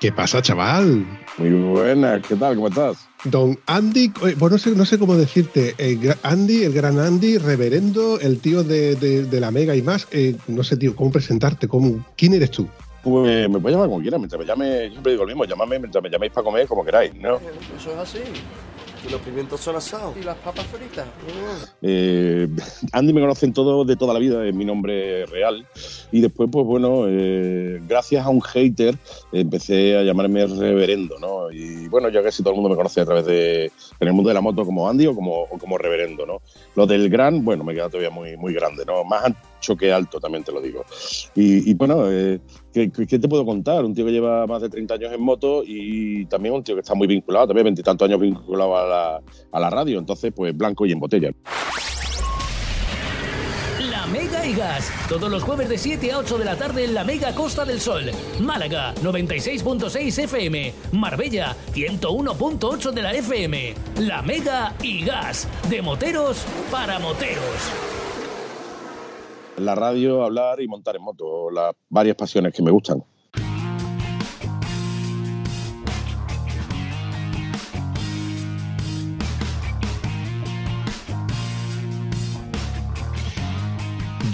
¿Qué pasa, chaval? Muy buena, ¿qué tal? ¿Cómo estás? Don Andy, eh, bueno, no sé, no sé cómo decirte, Andy, el gran Andy, reverendo, el tío de, la Mega y más, eh, no sé, tío, cómo presentarte, cómo, ¿quién eres tú? Pues me puedes llamar como quieras, mientras me llame, yo siempre digo lo mismo, llámame mientras me llaméis para comer, como queráis, ¿no? Eso es así. Y los pimientos son asados. Y las papas fritas. Eh, Andy me conocen todo de toda la vida, es mi nombre real. Y después, pues bueno, eh, gracias a un hater empecé a llamarme reverendo, ¿no? Y bueno, ya casi todo el mundo me conoce a través de, en el mundo de la moto como Andy o como, como reverendo, ¿no? Lo del gran, bueno, me queda todavía muy, muy grande, ¿no? Más ancho que alto, también te lo digo. Y, bueno, eh, ¿qué, te puedo contar? Un tío que lleva más de 30 años en moto y también un tío que está muy vinculado, también veintitantos años vinculado a la, a la radio, entonces pues blanco y en botella. La Mega y Gas, todos los jueves de 7 a 8 de la tarde en la Mega Costa del Sol. Málaga, 96.6 FM. Marbella, 101.8 de la FM. La Mega y Gas, de moteros para moteros. La radio, hablar y montar en moto, las varias pasiones que me gustan.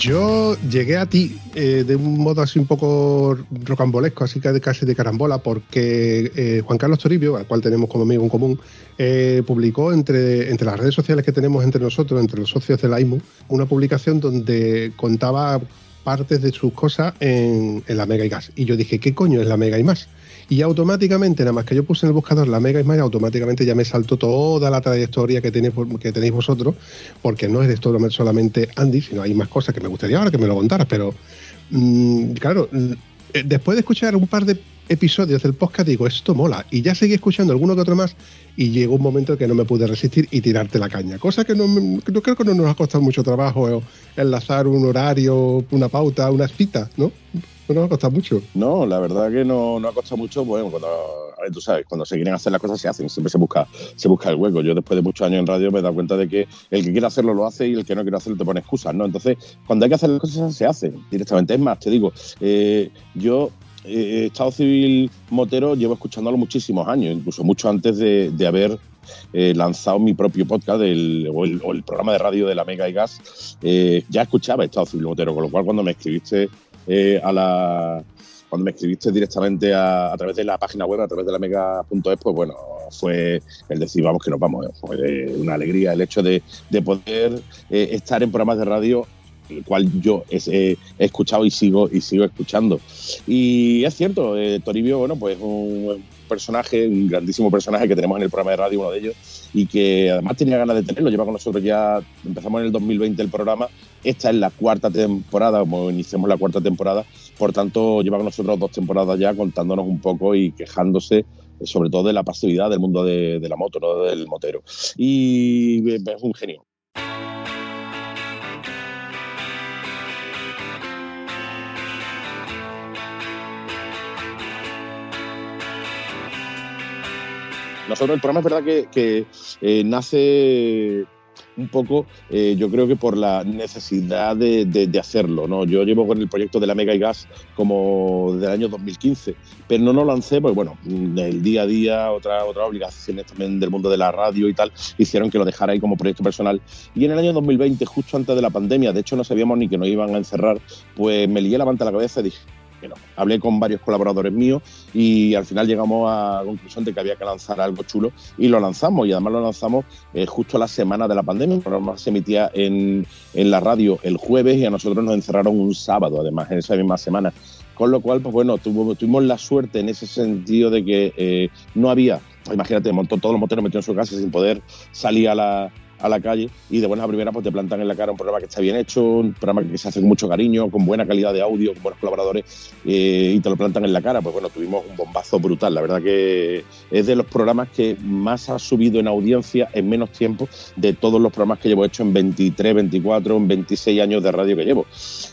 Yo llegué a ti eh, de un modo así un poco rocambolesco, así que casi de carambola, porque eh, Juan Carlos Toribio, al cual tenemos como amigo en común, eh, publicó entre, entre las redes sociales que tenemos entre nosotros, entre los socios de la IMU, una publicación donde contaba partes de sus cosas en, en la Mega y Gas. Y yo dije, ¿qué coño es la Mega y más? Y automáticamente, nada más que yo puse en el buscador la Mega Smile, automáticamente ya me saltó toda la trayectoria que tenéis, que tenéis vosotros, porque no es de esto solamente Andy, sino hay más cosas que me gustaría ahora que me lo contaras, pero mm, claro, eh, después de escuchar un par de episodios del podcast digo, esto mola, y ya seguí escuchando alguno que otro más, y llegó un momento que no me pude resistir y tirarte la caña, cosa que no, no creo que no nos ha costado mucho trabajo eh, enlazar un horario, una pauta, una cita, ¿no? no ha costado mucho. No, la verdad que no, no ha costado mucho. Bueno, cuando, tú sabes, cuando se quieren hacer las cosas se hacen, siempre se busca, se busca el hueco. Yo después de muchos años en radio me he dado cuenta de que el que quiere hacerlo lo hace y el que no quiere hacerlo te pone excusas, ¿no? Entonces, cuando hay que hacer las cosas se hacen directamente. Es más, te digo, eh, yo eh, Estado Civil Motero llevo escuchándolo muchísimos años, incluso mucho antes de, de haber eh, lanzado mi propio podcast o, el, programa de radio de la Mega y Gas. Eh, ya escuchaba Estado Civil Motero, con lo cual cuando me escribiste eh, a la cuando me escribiste directamente a, través de la página web, a través de la mega.es, pues bueno, fue el decir, vamos que nos vamos, fue una alegría el hecho de, poder eh, estar en programas de radio el cual yo he, escuchado y sigo y sigo escuchando. Y es cierto, eh, Toribio, bueno, pues un personaje, un grandísimo personaje que tenemos en el programa de radio, uno de ellos, y que además tenía ganas de tenerlo, lleva con nosotros ya, empezamos en el 2020 el programa, esta es la cuarta temporada, como iniciamos la cuarta temporada, por tanto lleva con nosotros dos temporadas ya contándonos un poco y quejándose sobre todo de la pasividad del mundo de, de la moto, ¿no? del motero. Y es un genio, Nosotros el programa es verdad que, eh, nace un poco, eh, yo creo que por la necesidad de, hacerlo. ¿no? Yo llevo con el proyecto de la Mega y Gas como del año 2015, pero no lo lancé porque, bueno, el día a día, otras otra obligaciones también del mundo de la radio y tal, hicieron que lo dejara ahí como proyecto personal. Y en el año 2020, justo antes de la pandemia, de hecho no sabíamos ni que nos iban a encerrar, pues me lié la manta a la cabeza y dije, hablé con varios colaboradores míos y al final llegamos a la conclusión de que había que lanzar algo chulo y lo lanzamos y además lo lanzamos eh, justo la semana de la pandemia, el programa se emitía en, la radio el jueves y a nosotros nos encerraron un sábado además en esa misma semana. Con lo cual, pues bueno, tuvimos la suerte en ese sentido de que eh, no había, imagínate, montó todos los motores metidos en su casa sin poder salir a la, a la calle y de buena primera pues te plantan en la cara un programa que está bien hecho, un programa que se hace con mucho cariño, con buena calidad de audio, con buenos colaboradores eh, y te lo plantan en la cara. Pues bueno, tuvimos un bombazo brutal. La verdad que es de los programas que más ha subido en audiencia en menos tiempo de todos los programas que llevo hecho en 23, 24, en 26 años de radio que llevo.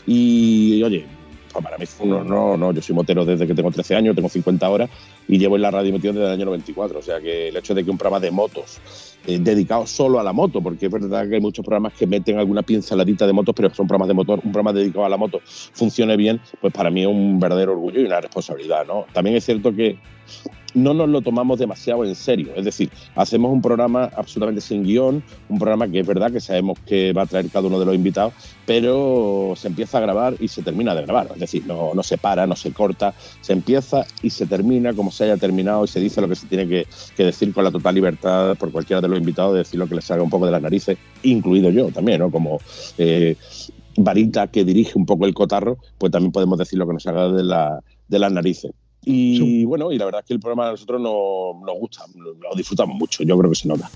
Y oye, para mí fue un no, no, yo soy motero desde que tengo 13 años, tengo 50 horas y llevo en la radio metido desde el año 94. O sea que el hecho de que un programa de motos eh, dedicado solo a la moto, porque es verdad que hay muchos programas que meten alguna pinceladita de motos, pero son programas de motor, un programa dedicado a la moto funcione bien, pues para mí es un verdadero orgullo y una responsabilidad. ¿no? También es cierto que no nos lo tomamos demasiado en serio. Es decir, hacemos un programa absolutamente sin guion, un programa que es verdad que sabemos que va a traer cada uno de los invitados, pero se empieza a grabar y se termina de grabar. Es decir, no, no se para, no se corta, se empieza y se termina como se haya terminado y se dice lo que se tiene que, decir con la total libertad por cualquiera de los invitados de decir lo que les salga un poco de las narices, incluido yo también, ¿no? Como eh, varita que dirige un poco el cotarro, pues también podemos decir lo que nos salga de, la, de las narices. Y bueno, y la verdad es que el programa a nosotros nos, nos gusta, lo disfrutamos mucho, yo creo que se nota.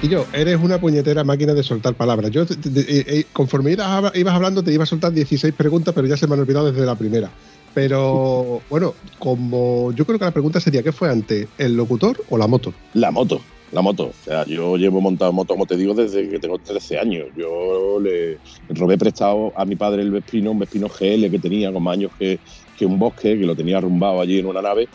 Y yo, eres una puñetera máquina de soltar palabras. Yo, eh, eh, conforme ibas, ibas hablando, te iba a soltar 16 preguntas, pero ya se me han olvidado desde la primera. Pero bueno, como yo creo que la pregunta sería: ¿qué fue antes, el locutor o la moto? La moto la moto. O sea, yo llevo montado moto, como te digo, desde que tengo 13 años. Yo le robé prestado a mi padre el Vespino, un Vespino GL que tenía con años que, que un bosque, que lo tenía arrumbado allí en una nave.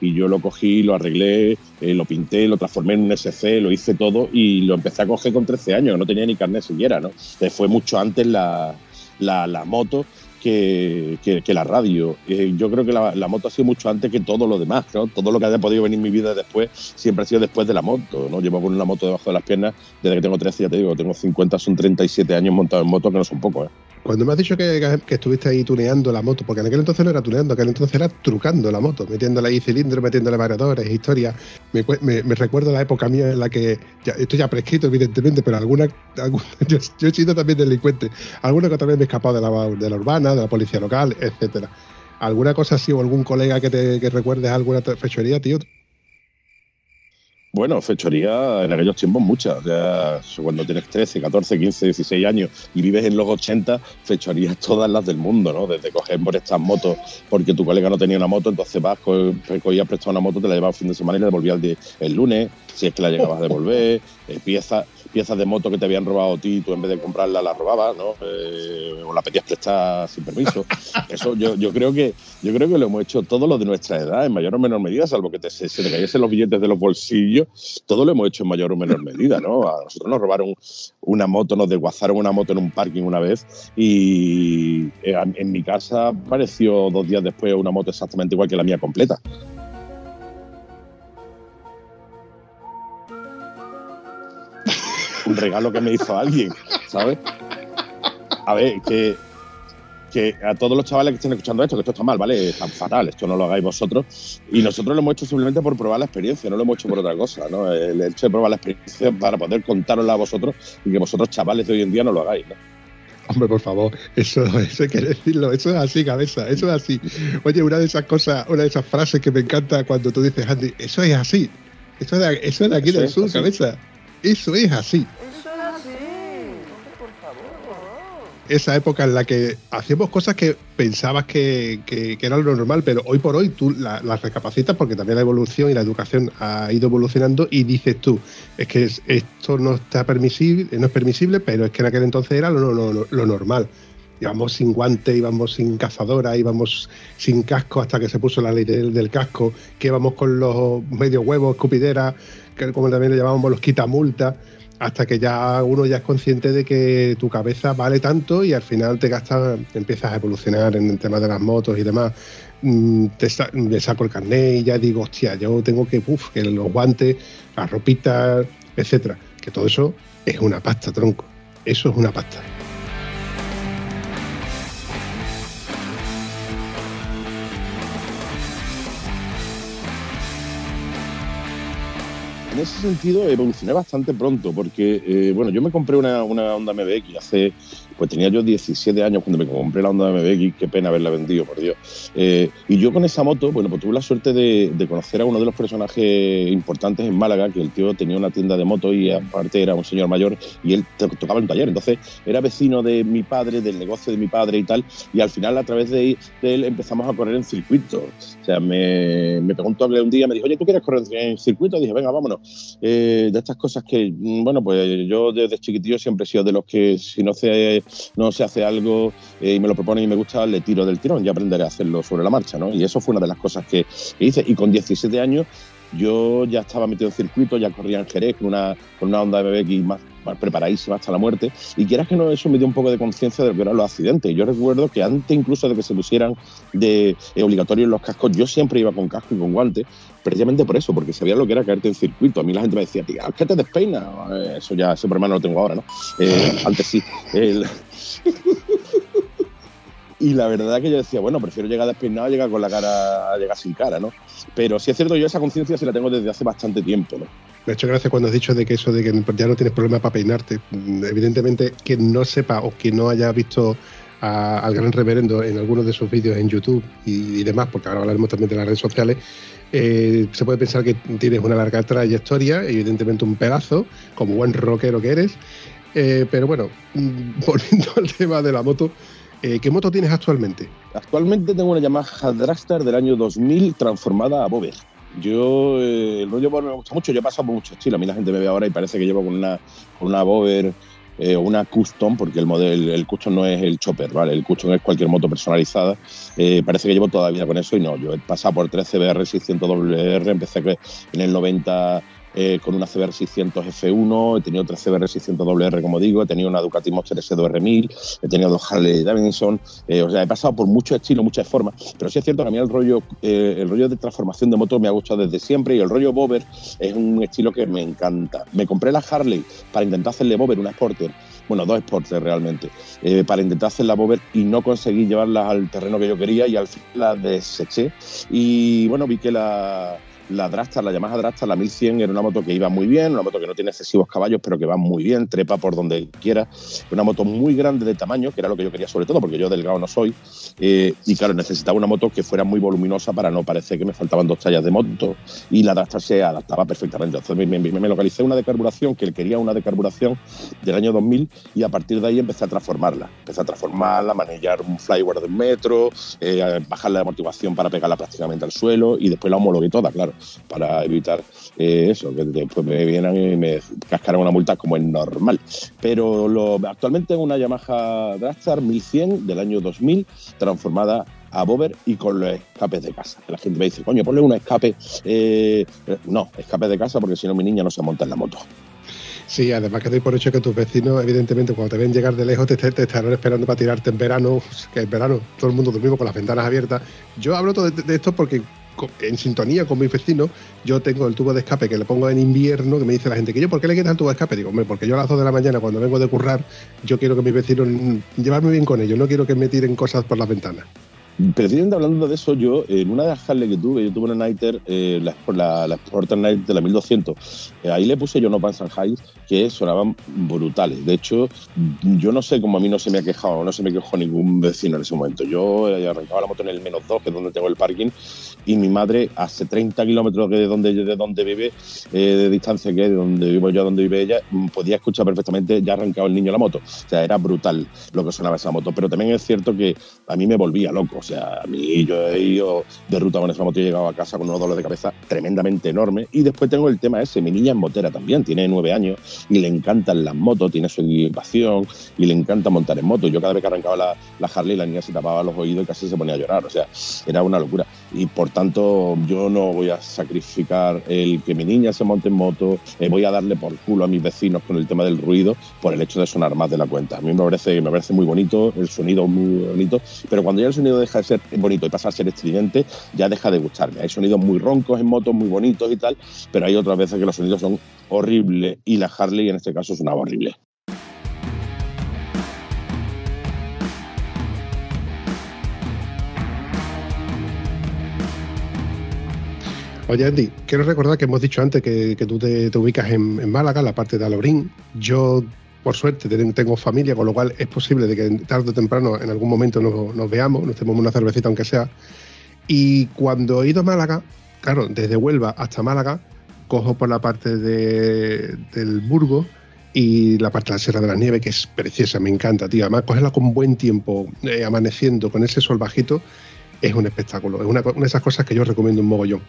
Y yo lo cogí, lo arreglé, eh, lo pinté, lo transformé en un SC, lo hice todo y lo empecé a coger con 13 años. No tenía ni carnet siquiera, ¿no? fue mucho antes la, la, la moto que, la radio. Eh, yo creo que la, moto ha sido mucho antes que todo lo demás, ¿no? Todo lo que haya podido venir en mi vida después siempre ha sido después de la moto, ¿no? Llevo con una moto debajo de las piernas desde que tengo 13, ya te digo, tengo 50, son 37 años montado en moto, que no son pocos, ¿eh? Cuando me has dicho que, estuviste ahí tuneando la moto, porque en aquel entonces no era tuneando, en aquel entonces era trucando la moto, metiéndole ahí cilindros, metiéndole variadores, historias. Me, me, recuerdo la época mía en la que, ya, esto ya prescrito evidentemente, pero alguna, yo, he sido también delincuente, alguna que también me he escapado de la, de la urbana, de la policía local, etcétera. ¿Alguna cosa así o algún colega que te que recuerdes alguna fechoría, tío? Bueno, fechoría en aquellos tiempos muchas. cuando tienes 13, 14, 15, 16 años y vives en los 80, fechorías todas las del mundo, ¿no? Desde coger por estas motos porque tu colega no tenía una moto, entonces vas, cogías prestado una moto, te la llevabas el fin de semana y la devolvías el, el lunes, si es que la llegabas a devolver, empiezas piezas de moto que te habían robado a ti, tú en vez de comprarla la robabas, ¿no? Eh, o la pedías prestada sin permiso. Eso yo, yo creo que yo creo que lo hemos hecho todo lo de nuestra edad, en mayor o menor medida, salvo que te, se, te cayesen los billetes de los bolsillos, todo lo hemos hecho en mayor o menor medida, ¿no? A nosotros nos robaron una moto, nos desguazaron una moto en un parking una vez y eh, en mi casa apareció dos días después una moto exactamente igual que la mía completa. Un regalo que me hizo alguien, ¿sabes? A ver, que, que a todos los chavales que estén escuchando esto, que esto está mal, ¿vale? Está fatal, esto no lo hagáis vosotros. Y nosotros lo hemos hecho simplemente por probar la experiencia, no lo hemos hecho por otra cosa, ¿no? El hecho de probar la experiencia para poder contárosla a vosotros y que vosotros, chavales de hoy en día, no lo hagáis, ¿no? Hombre, por favor, eso, eso hay que decirlo, eso es así, cabeza, eso es así. Oye, una de esas cosas, una de esas frases que me encanta cuando tú dices, Andy, eso es así, eso es de, eso es de aquí del sur, cabeza. Eso es así. Eso es así. Por favor. Esa época en la que hacíamos cosas que pensabas que, que, era lo normal, pero hoy por hoy tú las la recapacitas porque también la evolución y la educación ha ido evolucionando y dices tú, es que esto no está permisible, no es permisible, pero es que en aquel entonces era lo, lo, lo normal íbamos sin guante, íbamos sin cazadora, íbamos sin casco hasta que se puso la ley del, del casco, que íbamos con los medio huevos, escupidera, que como también le llamábamos los quitamultas, hasta que ya uno ya es consciente de que tu cabeza vale tanto y al final te gastas, empiezas a evolucionar en el tema de las motos y demás. Mm, te saco el carnet y ya digo, hostia, yo tengo que, que los guantes, las ropitas, etcétera. Que todo eso es una pasta, tronco. Eso es una pasta. En ese sentido evolucioné bastante pronto, porque, eh, bueno, yo me compré una, una Honda MBX hace Pues tenía yo 17 años cuando me compré la Honda MBX, qué pena haberla vendido, por Dios. Eh, y yo con esa moto, bueno, pues tuve la suerte de, conocer a uno de los personajes importantes en Málaga, que el tío tenía una tienda de moto y aparte era un señor mayor y él tocaba en un taller. Entonces era vecino de mi padre, del negocio de mi padre y tal. Y al final, a través de, él, empezamos a correr en circuito. O sea, me, me preguntó un día, me dijo, oye, ¿tú quieres correr en circuito? Dije, venga, vámonos. Eh, de estas cosas que, mm, bueno, pues yo desde chiquitillo siempre he sido de los que si no se, no se hace algo eh, y me lo propone y me gusta, le tiro del tirón, ya aprenderé a hacerlo sobre la marcha, ¿no? Y eso fue una de las cosas que hice. Y con 17 años yo ya estaba metido en circuito, ya corría en Jerez con una, con una onda de BBX más, preparadísima hasta la muerte. Y quieras que no, eso me dio un poco de conciencia de lo que eran los accidentes. Yo recuerdo que antes incluso de que se pusieran de eh, obligatorios los cascos, yo siempre iba con casco y con guantes, precisamente por eso, porque sabía lo que era caerte en circuito. A mí la gente me decía, tío, ¿qué te despeina? Eh, eso ya, ese problema no lo tengo ahora, ¿no? Eh, antes sí. y la verdad que yo decía, bueno, prefiero llegar despeinado a llegar con la cara, a llegar sin cara, ¿no? Pero sí es cierto, yo esa conciencia sí la tengo desde hace bastante tiempo, ¿no? Me ha hecho gracia cuando has dicho de que eso de que ya no tienes problema para peinarte. Evidentemente, quien no sepa o quien no haya visto al gran reverendo en algunos de sus vídeos en YouTube y, demás, porque ahora hablaremos también de las redes sociales, eh, se puede pensar que tienes una larga trayectoria, evidentemente un pedazo, como buen rockero que eres. Eh, pero bueno, volviendo al tema de la moto, eh, ¿Qué moto tienes actualmente? Actualmente tengo una Yamaha Dragster del año 2000 transformada a Bober. Yo, eh, el rollo me gusta mucho, yo he pasado por mucho estilo. A mí la gente me ve ahora y parece que llevo con una, con una Bober eh, o una Custom, porque el modelo, el Custom no es el Chopper, ¿vale? El Custom es cualquier moto personalizada. parece que llevo toda la vida con eso y no. Yo he pasado por 13 BR 600 WR, empecé en el 90 eh, con una CBR 600 F1, he tenido otra CBR 600 WR, como digo, he tenido una Ducati Monster S2R1000, he tenido dos Harley Davidson, eh, o sea, he pasado por muchos estilos, muchas formas, pero sí es cierto que a mí el rollo, eh, el rollo de transformación de moto me ha gustado desde siempre y el rollo Bober es un estilo que me encanta. Me compré la Harley para intentar hacerle Bober, una Sporter, bueno, dos Sporters realmente, para intentar hacer la Bober y no conseguí llevarla al terreno que yo quería y al final la deseché. Y bueno, vi que la, la Drastar, la Yamaha Drastar, la 1100, era una moto que iba muy bien, una moto que no tiene excesivos caballos, pero que va muy bien, trepa por donde quiera. Una moto muy grande de tamaño, que era lo que yo quería sobre todo, porque yo delgado no soy. Eh, y claro, necesitaba una moto que fuera muy voluminosa para no parecer que me faltaban dos tallas de moto. Y la Drastar se adaptaba perfectamente. Entonces me, localicé una de carburación, que él quería una de carburación del año 2000, y a partir de ahí empecé a transformarla. Empecé a transformarla, manejar un flyware de un metro, eh, bajar la amortiguación para pegarla prácticamente al suelo, y después la homologué toda, claro para evitar eh, eso, que después me vienen y me cascaran una multa como es normal. Pero actualmente es una Yamaha Dragster 1100 del año 2000, transformada a Bober y con los escapes de casa. La gente me dice, coño, ponle un escape. Eh, no, escape de casa porque si no mi niña no se monta en la moto. Sí, además que doy por hecho que tus vecinos, evidentemente, cuando te ven llegar de lejos, te, estarán esperando para tirarte en verano, que en verano todo el mundo dormimos con las ventanas abiertas. Yo hablo todo de esto porque en sintonía con mis vecinos, yo tengo el tubo de escape que le pongo en invierno, que me dice la gente que yo, ¿por qué le quitas el tubo de escape? Digo, hombre, porque yo a las 2 de la mañana, cuando vengo de currar, yo quiero que mis vecinos llevarme bien con ellos, no quiero que me tiren cosas por las ventanas. Precisamente hablando de eso, yo en una de las Harley que tuve, yo tuve una Nighter, eh, la, la, la Night de la 1200, eh, ahí le puse yo no Pants and que sonaban brutales. De hecho, yo no sé cómo a mí no se me ha quejado, no se me quejó ningún vecino en ese momento. Yo eh, arrancaba la moto en el menos 2, que es donde tengo el parking, y mi madre, hace 30 kilómetros de donde, de donde vive, eh, de distancia que es de donde vivo yo, donde vive ella, mm, podía escuchar perfectamente, ya arrancaba el niño la moto. O sea, era brutal lo que sonaba esa moto. Pero también es cierto que a mí me volvía loco. Sea, a mí yo he ido de ruta con esa moto y he llegado a casa con unos dolores de cabeza tremendamente enormes. Y después tengo el tema ese, mi niña es motera también, tiene nueve años y le encantan las motos, tiene su equipación y le encanta montar en moto. Yo cada vez que arrancaba la, la Harley, la niña se tapaba los oídos y casi se ponía a llorar. O sea, era una locura. Y por tanto, yo no voy a sacrificar el que mi niña se monte en moto, eh, voy a darle por culo a mis vecinos con el tema del ruido por el hecho de sonar más de la cuenta. A mí me parece, me parece muy bonito, el sonido muy bonito, pero cuando ya el sonido deja de ser bonito y pasa a ser estridente, ya deja de gustarme. Hay sonidos muy roncos en motos, muy bonitos y tal, pero hay otras veces que los sonidos son horribles y la Harley en este caso una horrible. Oye, Andy, quiero recordar que hemos dicho antes que, tú te, ubicas en, Málaga, en la parte de Alorín. Yo por suerte tengo familia, con lo cual es posible de que tarde o temprano en algún momento nos, veamos, nos tomemos una cervecita aunque sea. Y cuando he ido a Málaga, claro, desde Huelva hasta Málaga, cojo por la parte del Burgo y la parte de la Sierra de la Nieve, que es preciosa, me encanta, tío. Además, cogerla con buen tiempo, eh, amaneciendo, con ese sol bajito, es un espectáculo. Es una, una, de esas cosas que yo recomiendo un mogollón.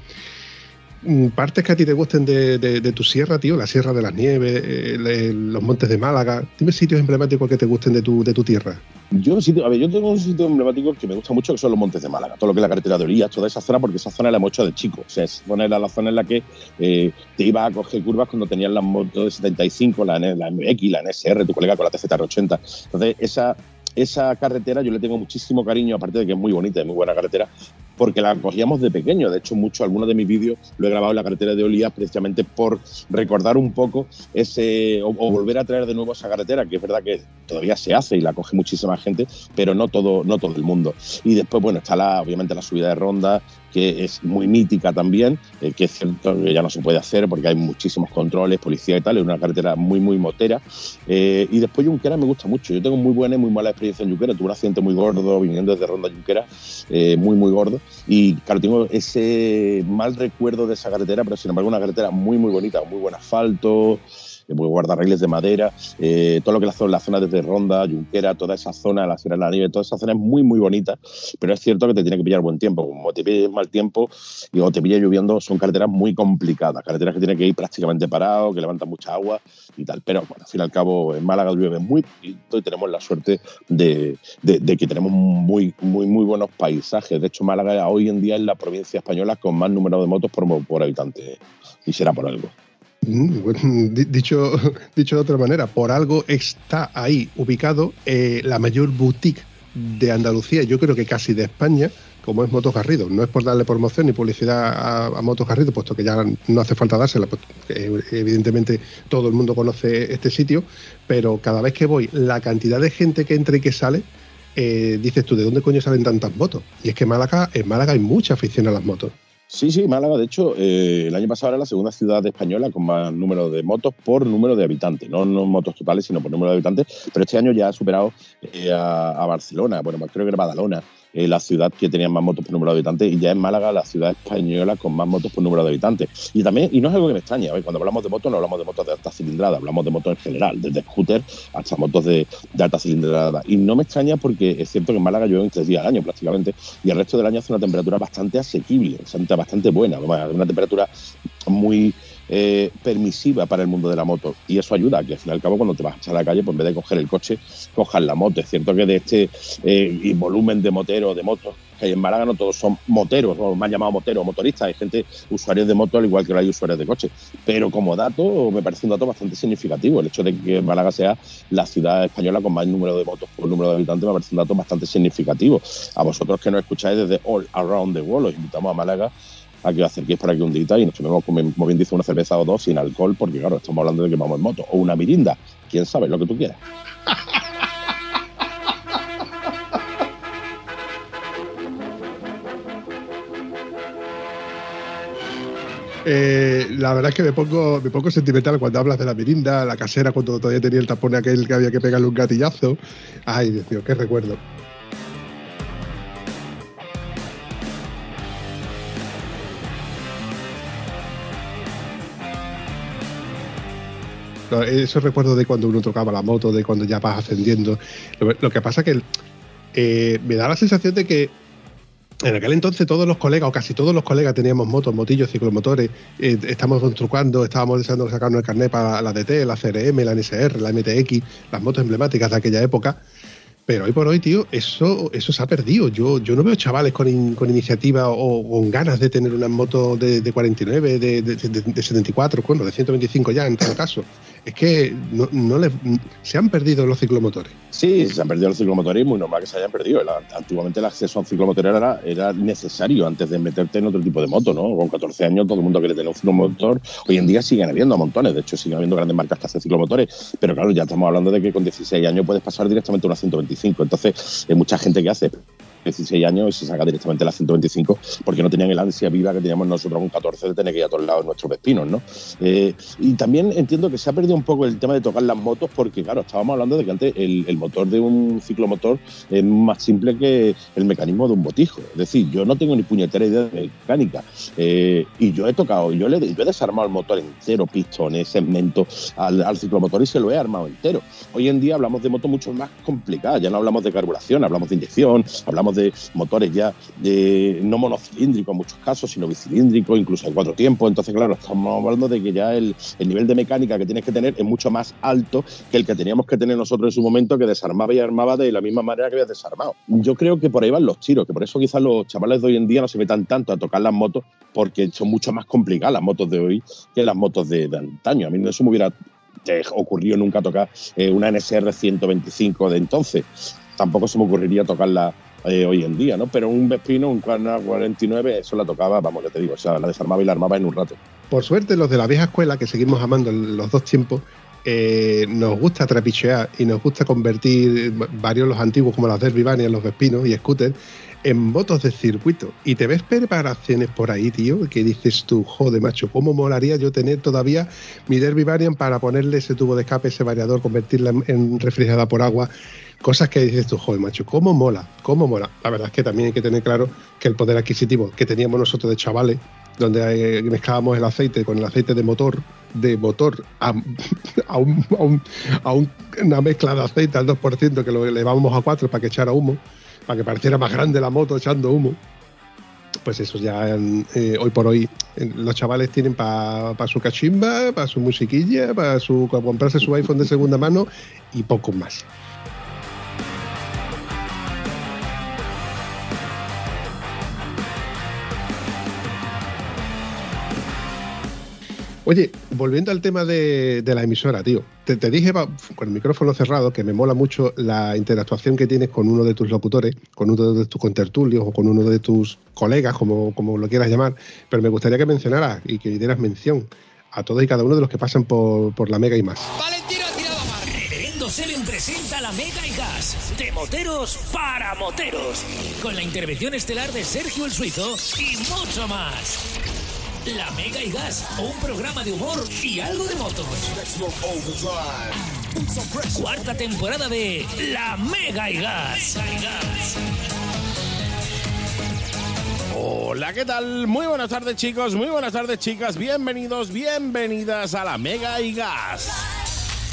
Mm, partes que a ti te gusten de, tu sierra, tío, la Sierra de las Nieves, eh, los montes de Málaga. Dime sitios emblemáticos que te gusten de tu, de tu tierra. Yo, a ver, yo tengo un sitio emblemático que me gusta mucho, que son los montes de Málaga, todo lo que es la carretera de Orillas, toda esa zona, porque esa zona la hemos hecho de chico. O sea, esa era la zona en la que eh, te iba a coger curvas cuando tenías las motos de 75, la, la MX, la NSR, tu colega con la TZR80. Entonces, esa, esa carretera yo le tengo muchísimo cariño, aparte de que es muy bonita, es muy buena carretera, porque la cogíamos de pequeño. De hecho, mucho, algunos de mis vídeos lo he grabado en la carretera de Olías precisamente por recordar un poco ese, o, volver a traer de nuevo esa carretera, que es verdad que todavía se hace y la coge muchísima gente, pero no todo, no todo el mundo. Y después, bueno, está la, obviamente la subida de ronda, que es muy mítica también, eh, que es cierto que ya no se puede hacer porque hay muchísimos controles, policía y tal, es una carretera muy, muy motera. Eh, y después Junquera me gusta mucho, yo tengo muy buena y muy mala experiencia en Junquera, tuve un accidente muy gordo viniendo desde Ronda Junquera, eh, muy, muy gordo, y claro, tengo ese mal recuerdo de esa carretera, pero sin embargo una carretera muy, muy bonita, muy buen asfalto, guardarrailes de madera, eh, todo lo que es la zona, desde Ronda, Junquera, toda esa zona, la Sierra de la Nieve, toda esa zona es muy, muy bonita, pero es cierto que te tiene que pillar buen tiempo. Como te pilles mal tiempo y o te pilla lloviendo, son carreteras muy complicadas, carreteras que tienen que ir prácticamente parado, que levantan mucha agua y tal. Pero bueno, al fin y al cabo, en Málaga llueve muy y tenemos la suerte de, que tenemos muy, muy, muy buenos paisajes. De hecho, Málaga hoy en día es la provincia española con más número de motos por, por habitante y será por algo. Mm, dicho, dicho de otra manera, por algo está ahí ubicado eh, la mayor boutique de Andalucía, yo creo que casi de España, como es Motos Garrido. No es por darle promoción ni publicidad a, Motos Garrido, puesto que ya no hace falta dársela, pues, evidentemente todo el mundo conoce este sitio, pero cada vez que voy, la cantidad de gente que entra y que sale, eh, dices tú, ¿de dónde coño salen tantas motos? Y es que Málaga, en Málaga hay mucha afición a las motos. Sí, sí, Málaga, de hecho, eh, el año pasado era la segunda ciudad española con más número de motos por número de habitantes, no, no motos totales, sino por número de habitantes, pero este año ya ha superado eh, a, Barcelona, bueno, creo que era Badalona, eh, la ciudad que tenía más motos por número de habitantes y ya es Málaga la ciudad española con más motos por número de habitantes. Y también, y no es algo que me extraña, cuando hablamos de motos no hablamos de motos de alta cilindrada, hablamos de motos en general, desde scooter hasta motos de, alta cilindrada. Y no me extraña porque es cierto que en Málaga llueve tres días al año prácticamente y el resto del año hace una temperatura bastante asequible, bastante buena, una temperatura muy eh, permisiva para el mundo de la moto. Y eso ayuda, que al fin y al cabo cuando te vas a la calle, pues en vez de coger el coche, cojas la moto. Es cierto que de este eh, volumen de motero, de motos que hay en Málaga, no todos son moteros, o han llamado moteros, motoristas, hay gente, usuarios de moto, al igual que hay usuarios de coche. Pero como dato, me parece un dato bastante significativo. El hecho de que Málaga sea la ciudad española con más número de motos por número de habitantes me parece un dato bastante significativo. A vosotros que nos escucháis desde All Around the World, os invitamos a Málaga a que os acerquéis por aquí un día y nos tomemos, como bien dice, una cerveza o dos sin alcohol, porque claro, estamos hablando de que vamos en moto, o una mirinda, quién sabe, lo que tú quieras. Eh, la verdad es que me pongo, me pongo sentimental cuando hablas de la mirinda, la casera, cuando todavía tenía el tapón aquel que había que pegarle un gatillazo. Ay, Dios mío, qué recuerdo. Eso recuerdo de cuando uno tocaba la moto, de cuando ya vas ascendiendo. Lo, que pasa que eh, me da la sensación de que en aquel entonces todos los colegas, o casi todos los colegas, teníamos motos, motillos, ciclomotores, eh, estamos trucando, estábamos deseando sacarnos el carnet para la DT, la CRM, la NSR, la MTX, las motos emblemáticas de aquella época. Pero hoy por hoy, tío, eso, eso se ha perdido. Yo, yo no veo chavales con, iniciativa o con ganas de tener una moto de, 49, de, de, de, 74, bueno, de 125 ya en todo caso es que no, le, se han perdido los ciclomotores. Sí, se han perdido los ciclomotores y muy normal que se hayan perdido. antiguamente el acceso a un ciclomotor era, era necesario antes de meterte en otro tipo de moto, ¿no? Con 14 años todo el mundo quiere tener un ciclomotor. Hoy en día siguen habiendo montones, de hecho siguen habiendo grandes marcas que hacen ciclomotores, pero claro, ya estamos hablando de que con 16 años puedes pasar directamente a una 125. Entonces, hay mucha gente que hace 16 años y se saca directamente la 125 porque no tenían el ansia viva que teníamos nosotros con 14 de tener que ir a todos lados nuestros vespinos, ¿no? Eh, y también entiendo que se ha perdido un poco el tema de tocar las motos porque, claro, estábamos hablando de que antes el, motor de un ciclomotor es más simple que el mecanismo de un botijo. Es decir, yo no tengo ni puñetera idea de mecánica eh, y yo he tocado, yo, le, he desarmado el motor entero, pistones, segmento al, al ciclomotor y se lo he armado entero. Hoy en día hablamos de motos mucho más complicadas, ya no hablamos de carburación, hablamos de inyección, hablamos de motores ya de, no monocilíndricos en muchos casos, sino bicilíndricos, incluso en cuatro tiempos. Entonces, claro, estamos hablando de que ya el, nivel de mecánica que tienes que tener es mucho más alto que el que teníamos que tener nosotros en su momento, que desarmaba y armaba de la misma manera que habías desarmado. Yo creo que por ahí van los tiros, que por eso quizás los chavales de hoy en día no se metan tanto a tocar las motos, porque son mucho más complicadas las motos de hoy que las motos de, antaño. A mí eso me hubiera ocurrió nunca tocar eh, una NSR 125 de entonces. Tampoco se me ocurriría tocarla eh, hoy en día, ¿no? Pero un Vespino, un 49, eso la tocaba, vamos, ya te digo, o sea, la desarmaba y la armaba en un rato. Por suerte, los de la vieja escuela, que seguimos amando los dos tiempos, eh, nos gusta trapichear y nos gusta convertir varios los antiguos como las Derby los Vespinos y Scooter en motos de circuito y te ves preparaciones por ahí, tío, que dices tú, joder, macho, ¿cómo molaría yo tener todavía mi Derby Variant para ponerle ese tubo de escape, ese variador, convertirla en refrigerada por agua? Cosas que dices tú, joder, macho, ¿cómo mola? ¿Cómo mola? La verdad es que también hay que tener claro que el poder adquisitivo que teníamos nosotros de chavales, donde mezclábamos el aceite con el aceite de motor, de motor a, una mezcla de aceite al 2% que lo elevábamos a 4 para que echara humo, para que pareciera más grande la moto echando humo. Pues eso ya eh, hoy por hoy los chavales tienen para su cachimba, para su musiquilla, para su, comprarse su iPhone de segunda mano y poco más. Oye, volviendo al tema de, la emisora, tío, te, dije con el micrófono cerrado que me mola mucho la interactuación que tienes con uno de tus locutores, con uno de tus contertulios o con uno de tus colegas, como, como lo quieras llamar, pero me gustaría que mencionaras y que dieras mención a todos y cada uno de los que pasan por, la Mega y más. Valentino tirado más. Reverendo Seven presenta la Mega y Gas, de moteros para moteros, con la intervención estelar de Sergio el Suizo y mucho más. La Mega y Gas, un programa de humor y algo de motos. Cuarta temporada de La Mega y Gas. Hola, ¿qué tal? Muy buenas tardes chicos, muy buenas tardes chicas, bienvenidos, bienvenidas a La Mega y Gas.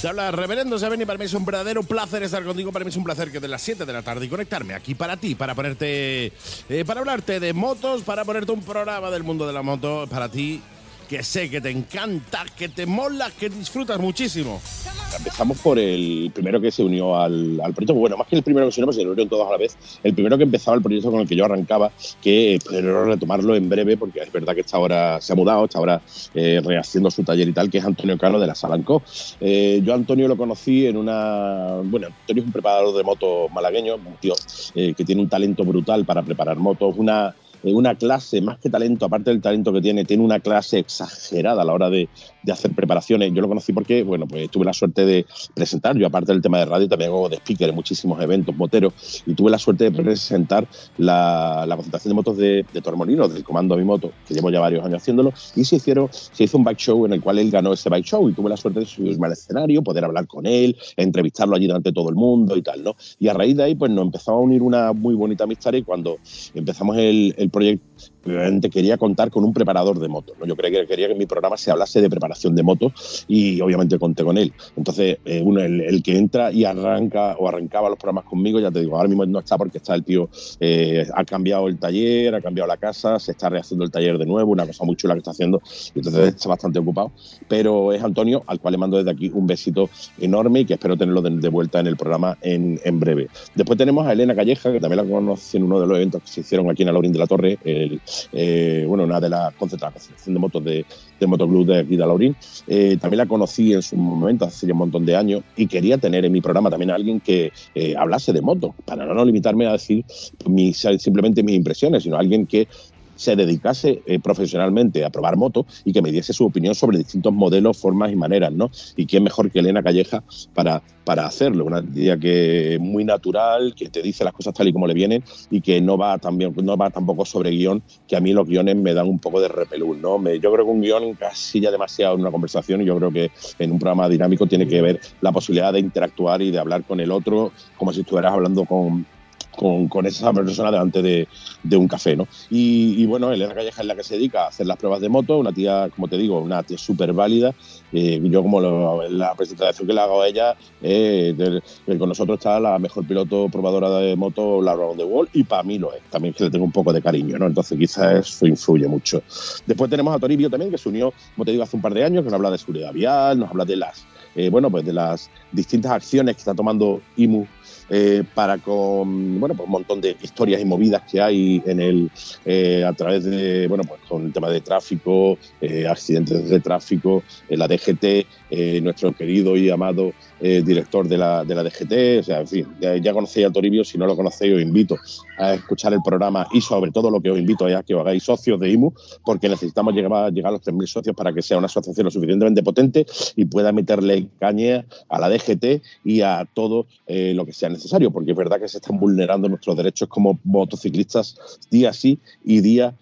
Te habla Reverendo Seven y para mí es un verdadero placer estar contigo. Para mí es un placer que de las 7 de la tarde y conectarme aquí para ti, para ponerte, eh, para hablarte de motos, para ponerte un programa del mundo de la moto para ti que sé que te encanta, que te mola, que disfrutas muchísimo. Empezamos por el primero que se unió al, proyecto. Bueno, más que el primero que se unió, pues se unieron todos a la vez. El primero que empezaba el proyecto con el que yo arrancaba, que espero retomarlo en breve, porque es verdad que esta hora se ha mudado, está ahora eh, rehaciendo su taller y tal, que es Antonio Cano de la Salancó. Eh, yo a Antonio lo conocí en una. Bueno, Antonio es un preparador de motos malagueño, un tío eh, que tiene un talento brutal para preparar motos, una una clase, más que talento, aparte del talento que tiene, tiene una clase exagerada a la hora de, de hacer preparaciones. Yo lo conocí porque, bueno, pues tuve la suerte de presentar, yo aparte del tema de radio también hago de speaker en muchísimos eventos moteros y tuve la suerte de presentar la, la concentración de motos de, de Tormolino, del Comando a mi moto, que llevo ya varios años haciéndolo, y se, hicieron, se hizo un bike show en el cual él ganó ese bike show y tuve la suerte de subirme al escenario, poder hablar con él, entrevistarlo allí delante de todo el mundo y tal, ¿no? Y a raíz de ahí, pues nos empezamos a unir una muy bonita amistad y cuando empezamos el, el proyecto obviamente quería contar con un preparador de motos. ¿no? Yo quería que, quería que mi programa se hablase de preparación de motos y obviamente conté con él. Entonces, eh, uno, el, que entra y arranca o arrancaba los programas conmigo, ya te digo, ahora mismo no está porque está el tío, eh, ha cambiado el taller, ha cambiado la casa, se está rehaciendo el taller de nuevo, una cosa muy chula que está haciendo, entonces está bastante ocupado. Pero es Antonio, al cual le mando desde aquí un besito enorme y que espero tenerlo de, vuelta en el programa en, en, breve. Después tenemos a Elena Calleja, que también la conocí en uno de los eventos que se hicieron aquí en Alaurín de la Torre, el, eh, bueno, una de las concentraciones de motos de, de Motoclub de aquí de Laurín. Eh, también la conocí en su momento, hace un montón de años, y quería tener en mi programa también a alguien que eh, hablase de motos, para no limitarme a decir simplemente mis impresiones, sino alguien que se dedicase eh, profesionalmente a probar motos y que me diese su opinión sobre distintos modelos, formas y maneras, ¿no? Y quién mejor que Elena Calleja para, para hacerlo. Una tía que muy natural, que te dice las cosas tal y como le vienen y que no va, también, no va tampoco sobre guion, que a mí los guiones me dan un poco de repelús, ¿no? Me, yo creo que un guion ya demasiado en una conversación y yo creo que en un programa dinámico tiene que ver la posibilidad de interactuar y de hablar con el otro como si estuvieras hablando con, con, esa persona delante de, de un café, ¿no? Y, bueno, Elena Calleja es la que se dedica a hacer las pruebas de moto, una tía, como te digo, una tía súper válida. Eh, yo como la presentación que le hago a ella, eh, con nosotros está la mejor piloto probadora de moto, la Round the Wall, y para mí lo es, también que le tengo un poco de cariño, ¿no? Entonces quizás eso influye mucho. Después tenemos a Toribio también, que se unió, como te digo, hace un par de años, que nos habla de seguridad vial, nos habla de las, eh, bueno, pues de las distintas acciones que está tomando IMU eh, para con bueno pues un montón de historias y movidas que hay en el eh, a través de bueno pues con el tema de tráfico eh, accidentes de tráfico la DGT nuestro querido y amado director de la, de la DGT o sea en fin ya, conocéis a Toribio si no lo conocéis os invito a escuchar el programa y sobre todo lo que os invito es a que os hagáis socios de IMU porque necesitamos llegar, llegar a los 3.000 socios para que sea una asociación lo suficientemente potente y pueda meterle caña a la DGT y a todo lo que sea necesario, porque es verdad que se están vulnerando nuestros derechos como motociclistas día sí y día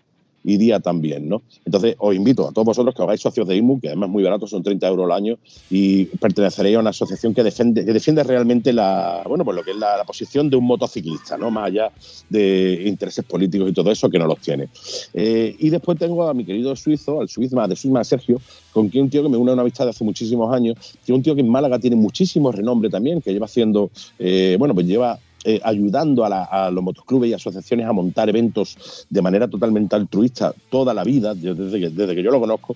y día también, ¿no? Entonces, os invito a todos vosotros que hagáis socios de IMU, que además es muy barato, son 30 euros al año, y perteneceréis a una asociación que defiende, que defiende realmente la, bueno, pues lo que es la, posición de un motociclista, ¿no? Más allá de intereses políticos y todo eso, que no los tiene. Eh, y después tengo a mi querido suizo, al suizma de Suizma Sergio, con quien un tío que me une a una amistad de hace muchísimos años, que es un tío que en Málaga tiene muchísimo renombre también, que lleva haciendo, eh, bueno, pues lleva eh, ayudando a, los motoclubes y asociaciones a montar eventos de manera totalmente altruista toda la vida, desde que, desde que yo lo conozco.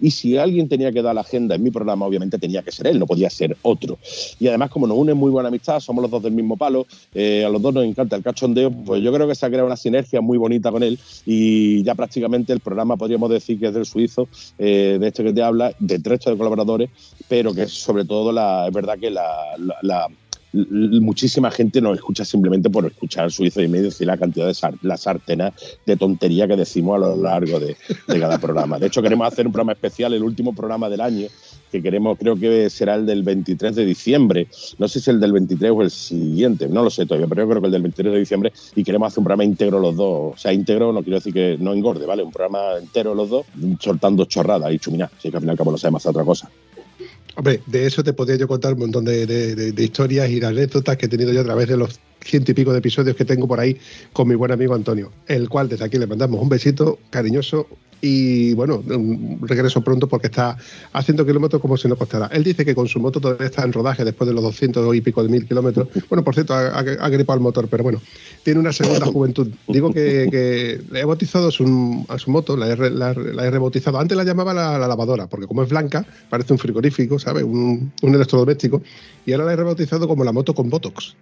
Y si alguien tenía que dar la agenda en mi programa, obviamente tenía que ser él, no podía ser otro. Y además, como nos une muy buena amistad, somos los dos del mismo palo, eh, a los dos nos encanta el cachondeo, pues yo creo que se ha creado una sinergia muy bonita con él y ya prácticamente el programa podríamos decir que es del suizo, eh, de este que te habla, de tres de colaboradores, pero que sobre todo la, es verdad que la muchísima gente nos escucha simplemente por escuchar Suizo y medio y la cantidad de la sartena de tontería que decimos a lo largo de, cada programa. De hecho, queremos hacer un programa especial, el último programa del año, que queremos, creo que será el del 23 de diciembre. No sé si el del 23 o el siguiente, no lo sé todavía, pero yo creo que el del 23 de diciembre y queremos hacer un programa íntegro los dos. O sea, íntegro no quiero decir que no engorde, ¿vale? Un programa entero los dos, soltando chorradas y chuminas. Así que al final cabo no sabemos hacer otra cosa. Hombre, de eso te podría yo contar un montón de, historias y de anécdotas que he tenido yo a través de los ciento y pico de episodios que tengo por ahí con mi buen amigo Antonio, el cual desde aquí le mandamos un besito cariñoso y bueno, regreso pronto porque está haciendo kilómetros como si no costara. Él dice que con su moto todavía está en rodaje después de los 200 y pico de mil kilómetros. Bueno, por cierto, ha, gripado el motor, pero bueno, tiene una segunda juventud. Digo que, le he bautizado a su, moto, la he, rebautizado. Antes la llamaba la, lavadora, porque como es blanca, parece un frigorífico, ¿sabes? Un, un electrodoméstico. Y ahora la he rebautizado como la moto con Botox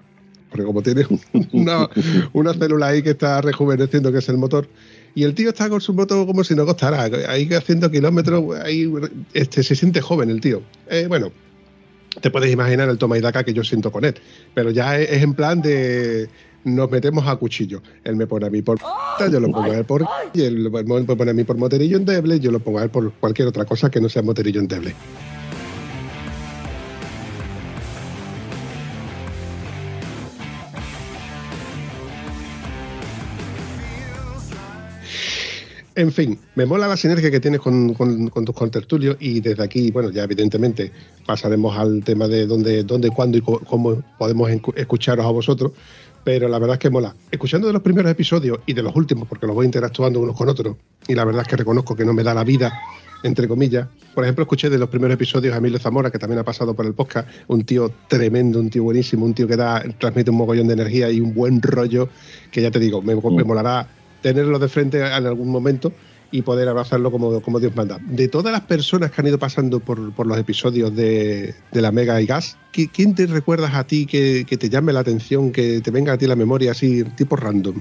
porque como tiene una, una, célula ahí que está rejuveneciendo, que es el motor, y el tío está con su moto como si no costara, ahí haciendo kilómetros, ahí este, se siente joven el tío. Eh, bueno, te puedes imaginar el toma y daca que yo siento con él, pero ya es, en plan de nos metemos a cuchillo. Él me pone a mí por yo lo pongo a él por y él me pone a mí por moterillo endeble, yo lo pongo a él por cualquier otra cosa que no sea moterillo endeble. En fin, me mola la sinergia que tienes con, tus contertulios y desde aquí, bueno, ya evidentemente pasaremos al tema de dónde, dónde cuándo y cómo podemos escucharos a vosotros, pero la verdad es que mola. Escuchando de los primeros episodios y de los últimos, porque los voy interactuando unos con otros, y la verdad es que reconozco que no me da la vida, entre comillas. Por ejemplo, escuché de los primeros episodios a Emilio Zamora, que también ha pasado por el podcast, un tío tremendo, un tío buenísimo, un tío que da, transmite un mogollón de energía y un buen rollo, que ya te digo, me, me molará tenerlo de frente en algún momento y poder abrazarlo como, como Dios manda. De todas las personas que han ido pasando por, por los episodios de, de, la Mega y Gas, ¿quién te recuerdas a ti que, que, te llame la atención, que te venga a ti la memoria así, tipo random?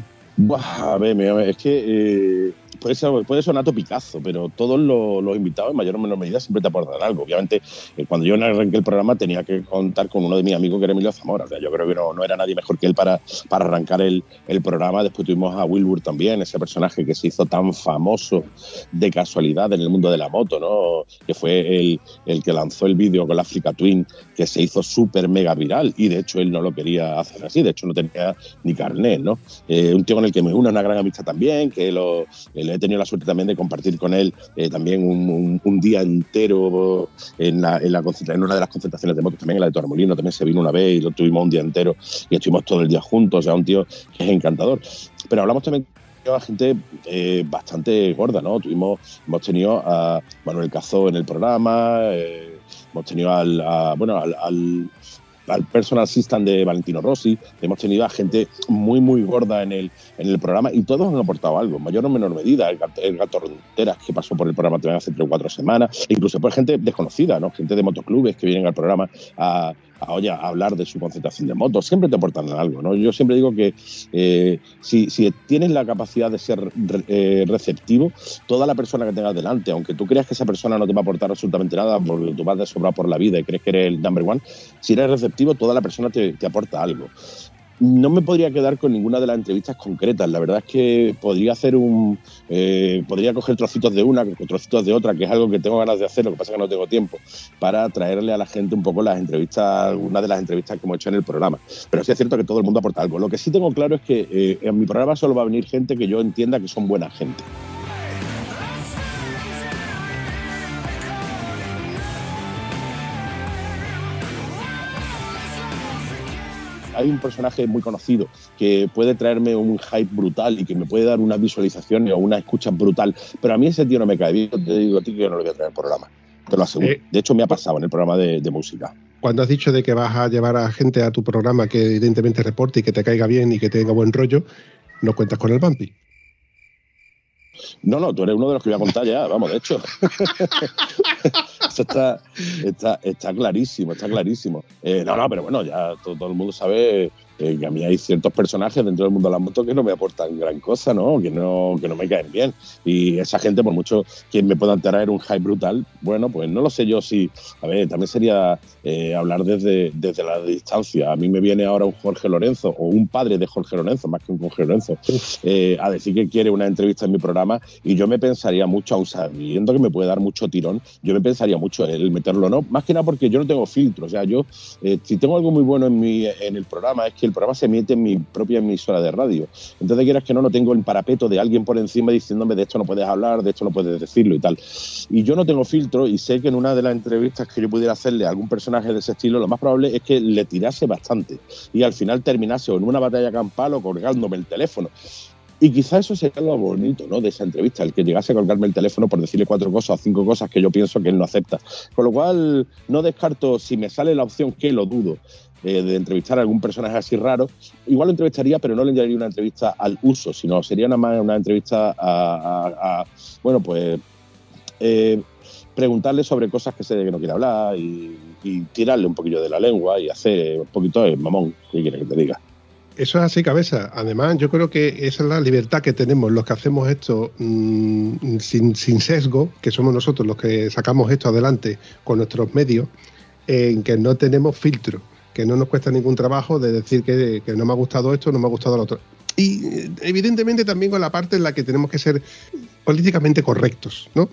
a ver, es que eh, puede, ser, puede sonar topicazo, pero todos los, invitados, en mayor o menor medida, siempre te aportan algo. Obviamente, eh, cuando yo arranqué el programa tenía que contar con uno de mis amigos que era Emilio Zamora. O sea, yo creo que no, no era nadie mejor que él para, para arrancar el, el, programa. Después tuvimos a Wilbur también, ese personaje que se hizo tan famoso de casualidad en el mundo de la moto, ¿no? que fue el, el que lanzó el vídeo con la Africa Twin, que se hizo súper mega viral. Y de hecho, él no lo quería hacer así. De hecho, no tenía ni carnet. ¿no? Eh, un tío con el que me une una gran amistad también, que lo, he tenido la suerte también de compartir con él eh, también un, día entero en, la, en, en una de las concentraciones de motos, también en la de Torremolino, también se vino una vez y lo tuvimos un día entero y estuvimos todo el día juntos, o sea, un tío que es encantador. Pero hablamos también a gente eh, bastante gorda, ¿no? Tuvimos, hemos tenido a Manuel Cazó en el programa, eh, hemos tenido al, bueno, al personal assistant de Valentino Rossi, hemos tenido a gente muy, muy gorda en el, en el programa y todos han aportado algo, mayor o menor medida. El, gato Ronteras, que pasó por el programa también hace tres o cuatro semanas, incluso por gente desconocida, ¿no? gente de motoclubes que vienen al programa a, a, oye, hablar de su concentración de motos, siempre te aportan algo. ¿no? Yo siempre digo que eh, si, si, tienes la capacidad de ser eh, receptivo, toda la persona que tengas delante, aunque tú creas que esa persona no te va a aportar absolutamente nada porque tú vas de sobra por la vida y crees que eres el number one, si eres receptivo, toda la persona te, te aporta algo no me podría quedar con ninguna de las entrevistas concretas. La verdad es que podría hacer un. Eh, podría coger trocitos de una, trocitos de otra, que es algo que tengo ganas de hacer, lo que pasa es que no tengo tiempo, para traerle a la gente un poco las entrevistas, algunas de las entrevistas que hemos hecho en el programa. Pero sí es cierto que todo el mundo aporta algo. Lo que sí tengo claro es que eh, en mi programa solo va a venir gente que yo entienda que son buena gente. Hay un personaje muy conocido que puede traerme un hype brutal y que me puede dar una visualización o una escucha brutal, pero a mí ese tío no me cae bien, te digo a ti que yo no lo voy a traer al programa, te lo aseguro. Eh, de hecho, me ha pasado en el programa de, de música cuando has dicho de que vas a llevar a gente a tu programa que evidentemente reporte y que te caiga bien y que tenga buen rollo, no cuentas con el Bumpy. No, no, tú eres uno de los que voy a contar ya, vamos, de hecho. Eso está, está, está, clarísimo, está clarísimo. Eh, no, no, pero bueno, ya todo el mundo sabe eh, que a mí hay ciertos personajes dentro del mundo de la moto que no me aportan gran cosa, ¿no? Que no, que no me caen bien. Y esa gente, por mucho que me puedan traer un hype brutal, bueno, pues no lo sé yo si. A ver, también sería eh, hablar desde, desde la distancia. A mí me viene ahora un Jorge Lorenzo, o un padre de Jorge Lorenzo, más que un Jorge Lorenzo, eh, a decir que quiere una entrevista en mi programa, y yo me pensaría mucho, aun sabiendo que me puede dar mucho tirón, yo me pensaría mucho el meterlo, ¿no? Más que nada porque yo no tengo filtro. O sea, yo, si tengo algo muy bueno en, mi, en el programa, es que el programa se emite en mi propia emisora de radio. Entonces, quieras que no, no tengo el parapeto de alguien por encima diciéndome de esto no puedes hablar, de esto no puedes decirlo y tal. Y yo no tengo filtro y sé que en una de las entrevistas que yo pudiera hacerle a algún personaje de ese estilo, lo más probable es que le tirase bastante y al final terminase o en una batalla campal o colgándome el teléfono. Y quizá eso sería lo bonito ¿no? de esa entrevista, el que llegase a colgarme el teléfono por decirle cuatro cosas o cinco cosas que yo pienso que él no acepta. Con lo cual, no descarto, si me sale la opción, que lo dudo, eh, de entrevistar a algún personaje así raro, igual lo entrevistaría, pero no le daría una entrevista al uso, sino sería nada más una entrevista a, bueno, pues eh, preguntarle sobre cosas que sé que no quiere hablar y, tirarle un poquillo de la lengua y hacer un poquito de mamón, ¿qué quiere que te diga? Eso es así, cabeza. Además, yo creo que esa es la libertad que tenemos los que hacemos esto mm, sin, sin, sesgo, que somos nosotros los que sacamos esto adelante con nuestros medios, en que no tenemos filtro que no nos cuesta ningún trabajo de decir que, no me ha gustado esto, no me ha gustado lo otro. Y evidentemente también con la parte en la que tenemos que ser políticamente correctos, ¿no?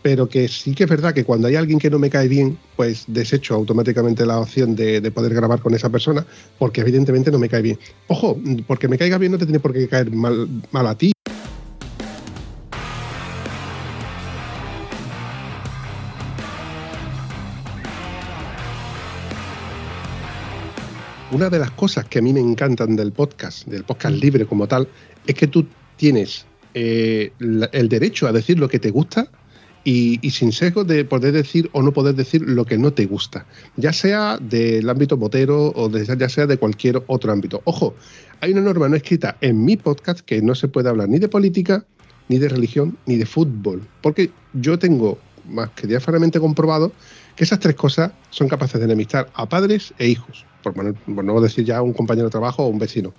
Pero que sí que es verdad que cuando hay alguien que no me cae bien, pues desecho automáticamente la opción de, poder grabar con esa persona, porque evidentemente no me cae bien. Ojo, porque me caiga bien no te tiene por qué caer mal, mal a ti. Una de las cosas que a mí me encantan del podcast, del podcast libre como tal, es que tú tienes eh, el derecho a decir lo que te gusta y, sin sesgo de poder decir o no poder decir lo que no te gusta, ya sea del ámbito motero o ya sea de cualquier otro ámbito. Ojo, hay una norma no escrita en mi podcast que no se puede hablar ni de política, ni de religión, ni de fútbol, porque yo tengo más que diáfanamente comprobado que esas tres cosas son capaces de enemistar a padres e hijos por, no decir ya un compañero de trabajo o un vecino.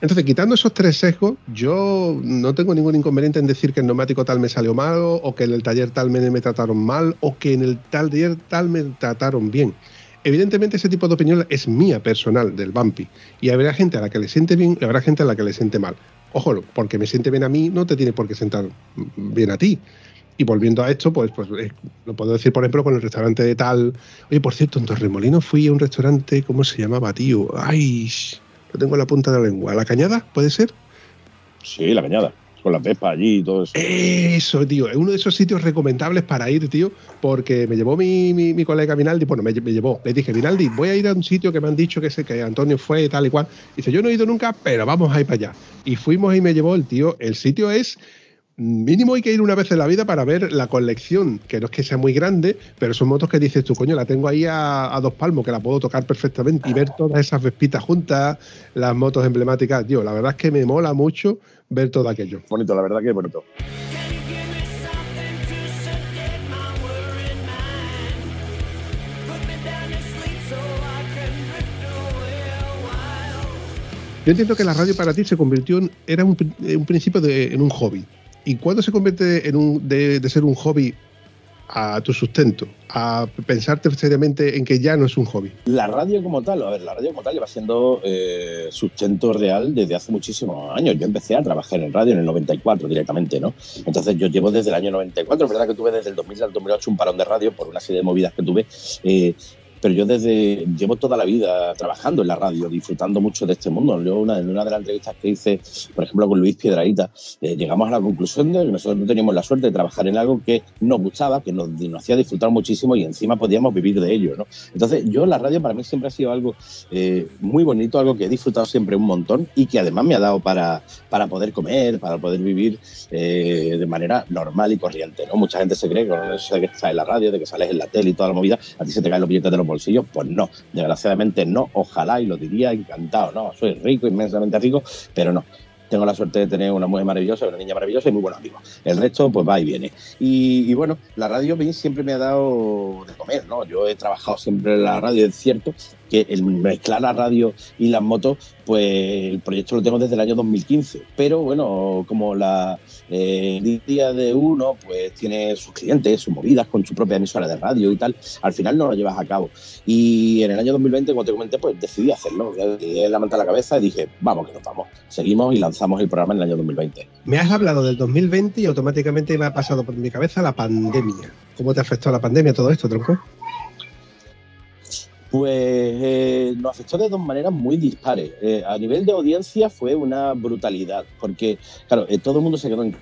Entonces, quitando esos tres sesgos, yo no tengo ningún inconveniente en decir que el neumático tal me salió mal, o que en el taller tal me, me trataron mal, o que en el taller tal me trataron bien. Evidentemente, ese tipo de opinión es mía personal, del Bumpy, y habrá gente a la que le siente bien y habrá gente a la que le siente mal. Ojo, porque me siente bien a mí, no te tiene por qué sentar bien a ti. Y volviendo a esto, pues, pues eh, lo puedo decir, por ejemplo, con el restaurante de tal. Oye, por cierto, en Torremolinos fui a un restaurante, ¿cómo se llamaba, tío? Ay, lo tengo en la punta de la lengua. ¿La Cañada? ¿Puede ser? Sí, la Cañada. Con la Pepa allí y todo eso. Eso, tío. Es uno de esos sitios recomendables para ir, tío, porque me llevó mi, mi, colega Vinaldi. Bueno, me, llevó. Le dije, Vinaldi, voy a ir a un sitio que me han dicho que, sé, que Antonio fue tal y cual. Dice, yo no he ido nunca, pero vamos a ir para allá. Y fuimos y me llevó el tío. El sitio es mínimo hay que ir una vez en la vida para ver la colección, que no es que sea muy grande, pero son motos que dices tú, coño, la tengo ahí a, dos palmos, que la puedo tocar perfectamente y ver todas esas vespitas juntas, las motos emblemáticas. Tío, la verdad es que me mola mucho ver todo aquello. Bonito, la verdad que es bonito. Yo entiendo que la radio para ti se convirtió en, era un, principio de, en un hobby. ¿Y cuándo se convierte en un, de, ser un hobby a tu sustento, a pensarte seriamente en que ya no es un hobby? La radio como tal, a ver, la radio como tal lleva siendo eh, sustento real desde hace muchísimos años. Yo empecé a trabajar en radio en el 94 directamente, ¿no? Entonces yo llevo desde el año 94, es verdad que tuve desde el 2000 al 2008 un parón de radio por una serie de movidas que tuve. Eh, pero yo desde llevo toda la vida trabajando en la radio, disfrutando mucho de este mundo. Yo una, en una de las entrevistas que hice, por ejemplo, con Luis Piedraíta, eh, llegamos a la conclusión de que nosotros no teníamos la suerte de trabajar en algo que nos gustaba, que nos, hacía disfrutar muchísimo y encima podíamos vivir de ello. ¿no? Entonces, yo la radio para mí siempre ha sido algo eh, muy bonito, algo que he disfrutado siempre un montón y que además me ha dado para, para poder comer, para poder vivir eh, de manera normal y corriente. ¿no? Mucha gente se cree que eso de que estás en la radio, de que sales en la tele y toda la movida, a ti se te caen los billetes de los pues no, desgraciadamente no, ojalá y lo diría encantado, no, soy rico, inmensamente rico, pero no. Tengo la suerte de tener una mujer maravillosa, una niña maravillosa y muy buenos amigos. El resto, pues va y viene. Y, bueno, la radio siempre me ha dado de comer, ¿no? Yo he trabajado siempre en la radio, es cierto, que el mezclar la radio y las motos, pues el proyecto lo tengo desde el año 2015. Pero bueno, como la eh, día de uno, pues tiene sus clientes, sus movidas con su propia emisora de radio y tal, al final no lo llevas a cabo. Y en el año 2020, como te comenté, pues decidí hacerlo. Le la manta a la cabeza y dije, vamos, que nos vamos. Seguimos y lanzamos el programa en el año 2020. Me has hablado del 2020 y automáticamente me ha pasado por mi cabeza la pandemia. ¿Cómo te afectó la pandemia todo esto, Tronco? Pues eh, nos afectó de dos maneras muy dispares. Eh, a nivel de audiencia fue una brutalidad, porque, claro, eh, todo el mundo se quedó en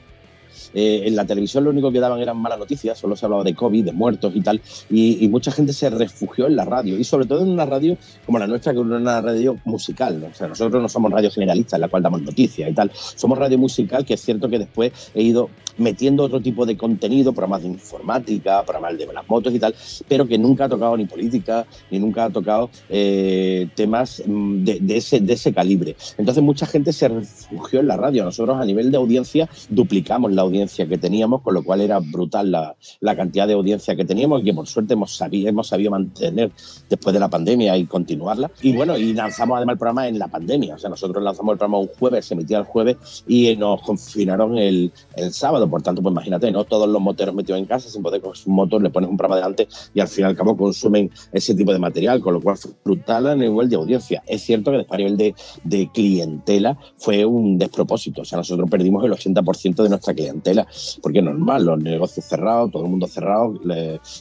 eh, en la televisión lo único que daban eran malas noticias, solo se hablaba de COVID, de muertos y tal, y, mucha gente se refugió en la radio, y sobre todo en una radio como la nuestra, que es una radio musical. O sea, nosotros no somos radio generalista, en la cual damos noticias y tal, somos radio musical, que es cierto que después he ido metiendo otro tipo de contenido, programas de informática, programas de las motos y tal, pero que nunca ha tocado ni política, ni nunca ha tocado eh, temas mm, de, ese, de ese calibre. Entonces mucha gente se refugió en la radio. Nosotros a nivel de audiencia duplicamos la audiencia que teníamos, con lo cual era brutal la, la cantidad de audiencia que teníamos y que por suerte hemos sabido, hemos sabido mantener después de la pandemia y continuarla. Y bueno, y lanzamos además el programa en la pandemia. O sea, nosotros lanzamos el programa un jueves, se emitía el jueves y nos confinaron el, el sábado por tanto, pues imagínate, no todos los moteros metidos en casa, sin poder con su motor, le pones un programa delante y al fin y al cabo consumen ese tipo de material, con lo cual fue brutal a nivel de audiencia. Es cierto que después a nivel de, de clientela fue un despropósito, o sea, nosotros perdimos el 80% de nuestra clientela, porque es normal, los negocios cerrados, todo el mundo cerrado,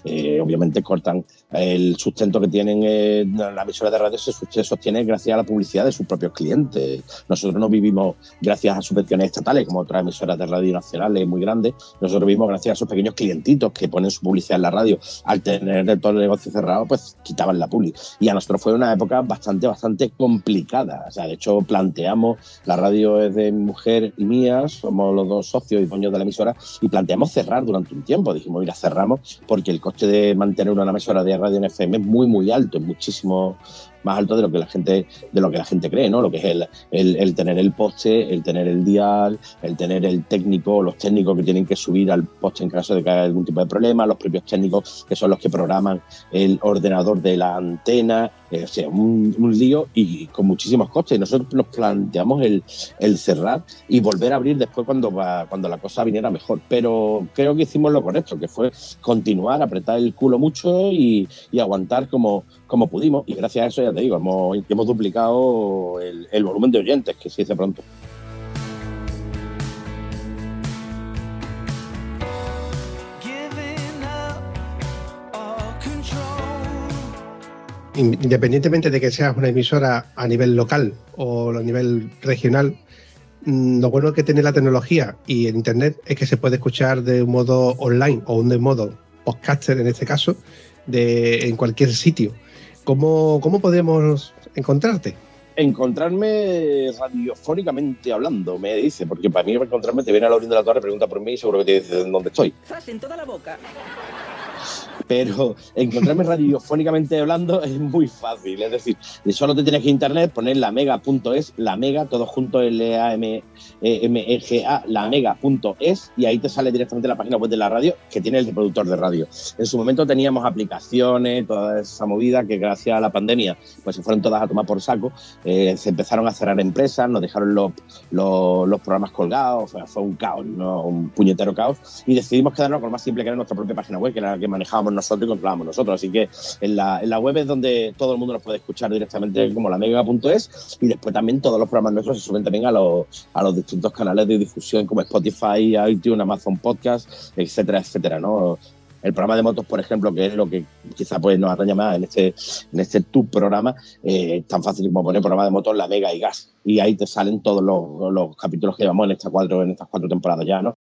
eh, obviamente cortan el sustento que tienen en la emisora de radio, se sostiene gracias a la publicidad de sus propios clientes. Nosotros no vivimos gracias a subvenciones estatales como otras emisoras de radio nacionales muy grande. Nosotros vimos, gracias a esos pequeños clientitos que ponen su publicidad en la radio, al tener todo el negocio cerrado, pues quitaban la publi. Y a nosotros fue una época bastante, bastante complicada. O sea, de hecho, planteamos, la radio es de mujer y mía, somos los dos socios y dueños de la emisora, y planteamos cerrar durante un tiempo. Dijimos, mira, cerramos porque el coste de mantener una emisora de radio en FM es muy, muy alto, es muchísimo más alto de lo que la gente, de lo que la gente cree, ¿no? Lo que es el, el, tener el poste, el tener el dial, el tener el técnico, los técnicos que tienen que subir al poste en caso de que haya algún tipo de problema, los propios técnicos que son los que programan el ordenador de la antena, o sea, un, lío y con muchísimos costes. Y nosotros nos planteamos el, el cerrar y volver a abrir después cuando, cuando la cosa viniera mejor. Pero creo que hicimos lo correcto, que fue continuar, apretar el culo mucho y, y aguantar como, como pudimos. Y gracias a eso, ya te digo, hemos, hemos duplicado el, el volumen de oyentes, que se dice pronto. independientemente de que seas una emisora a nivel local o a nivel regional, mm, lo bueno que tiene la tecnología y el Internet es que se puede escuchar de un modo online o de un modo podcaster en este caso, de, en cualquier sitio. ¿Cómo, cómo podemos encontrarte? Encontrarme radiofónicamente hablando, me dice, porque para mí encontrarme te viene a la orilla de la torre, pregunta por mí y seguro que te dice dónde estoy. en toda la boca pero encontrarme radiofónicamente hablando es muy fácil. Es decir, solo te tienes que internet, poner la mega.es, la mega, todo junto L-A-M-E-G-A, e la mega.es, y ahí te sale directamente la página web de la radio que tiene el reproductor de radio. En su momento teníamos aplicaciones, toda esa movida que gracias a la pandemia pues se fueron todas a tomar por saco. Eh, se empezaron a cerrar empresas, nos dejaron los, los, programas colgados, fue, un caos, un puñetero caos, y decidimos quedarnos con lo más simple que era nuestra propia página web, que era la que manejábamos nosotros y controlamos nosotros. Así que en la, en la web es donde todo el mundo nos puede escuchar directamente como la mega.es y después también todos los programas nuestros se suben también a los, a los distintos canales de difusión como Spotify, iTunes, Amazon Podcast, etcétera, etcétera, ¿no? el programa de motos, por ejemplo, que es lo que quizá pues nos ataña más en este, en este tu programa, eh, tan fácil como poner programa de motos, la Mega y Gas. Y ahí te salen todos los, los capítulos que llevamos en estas cuatro, en estas cuatro temporadas ya, ¿no?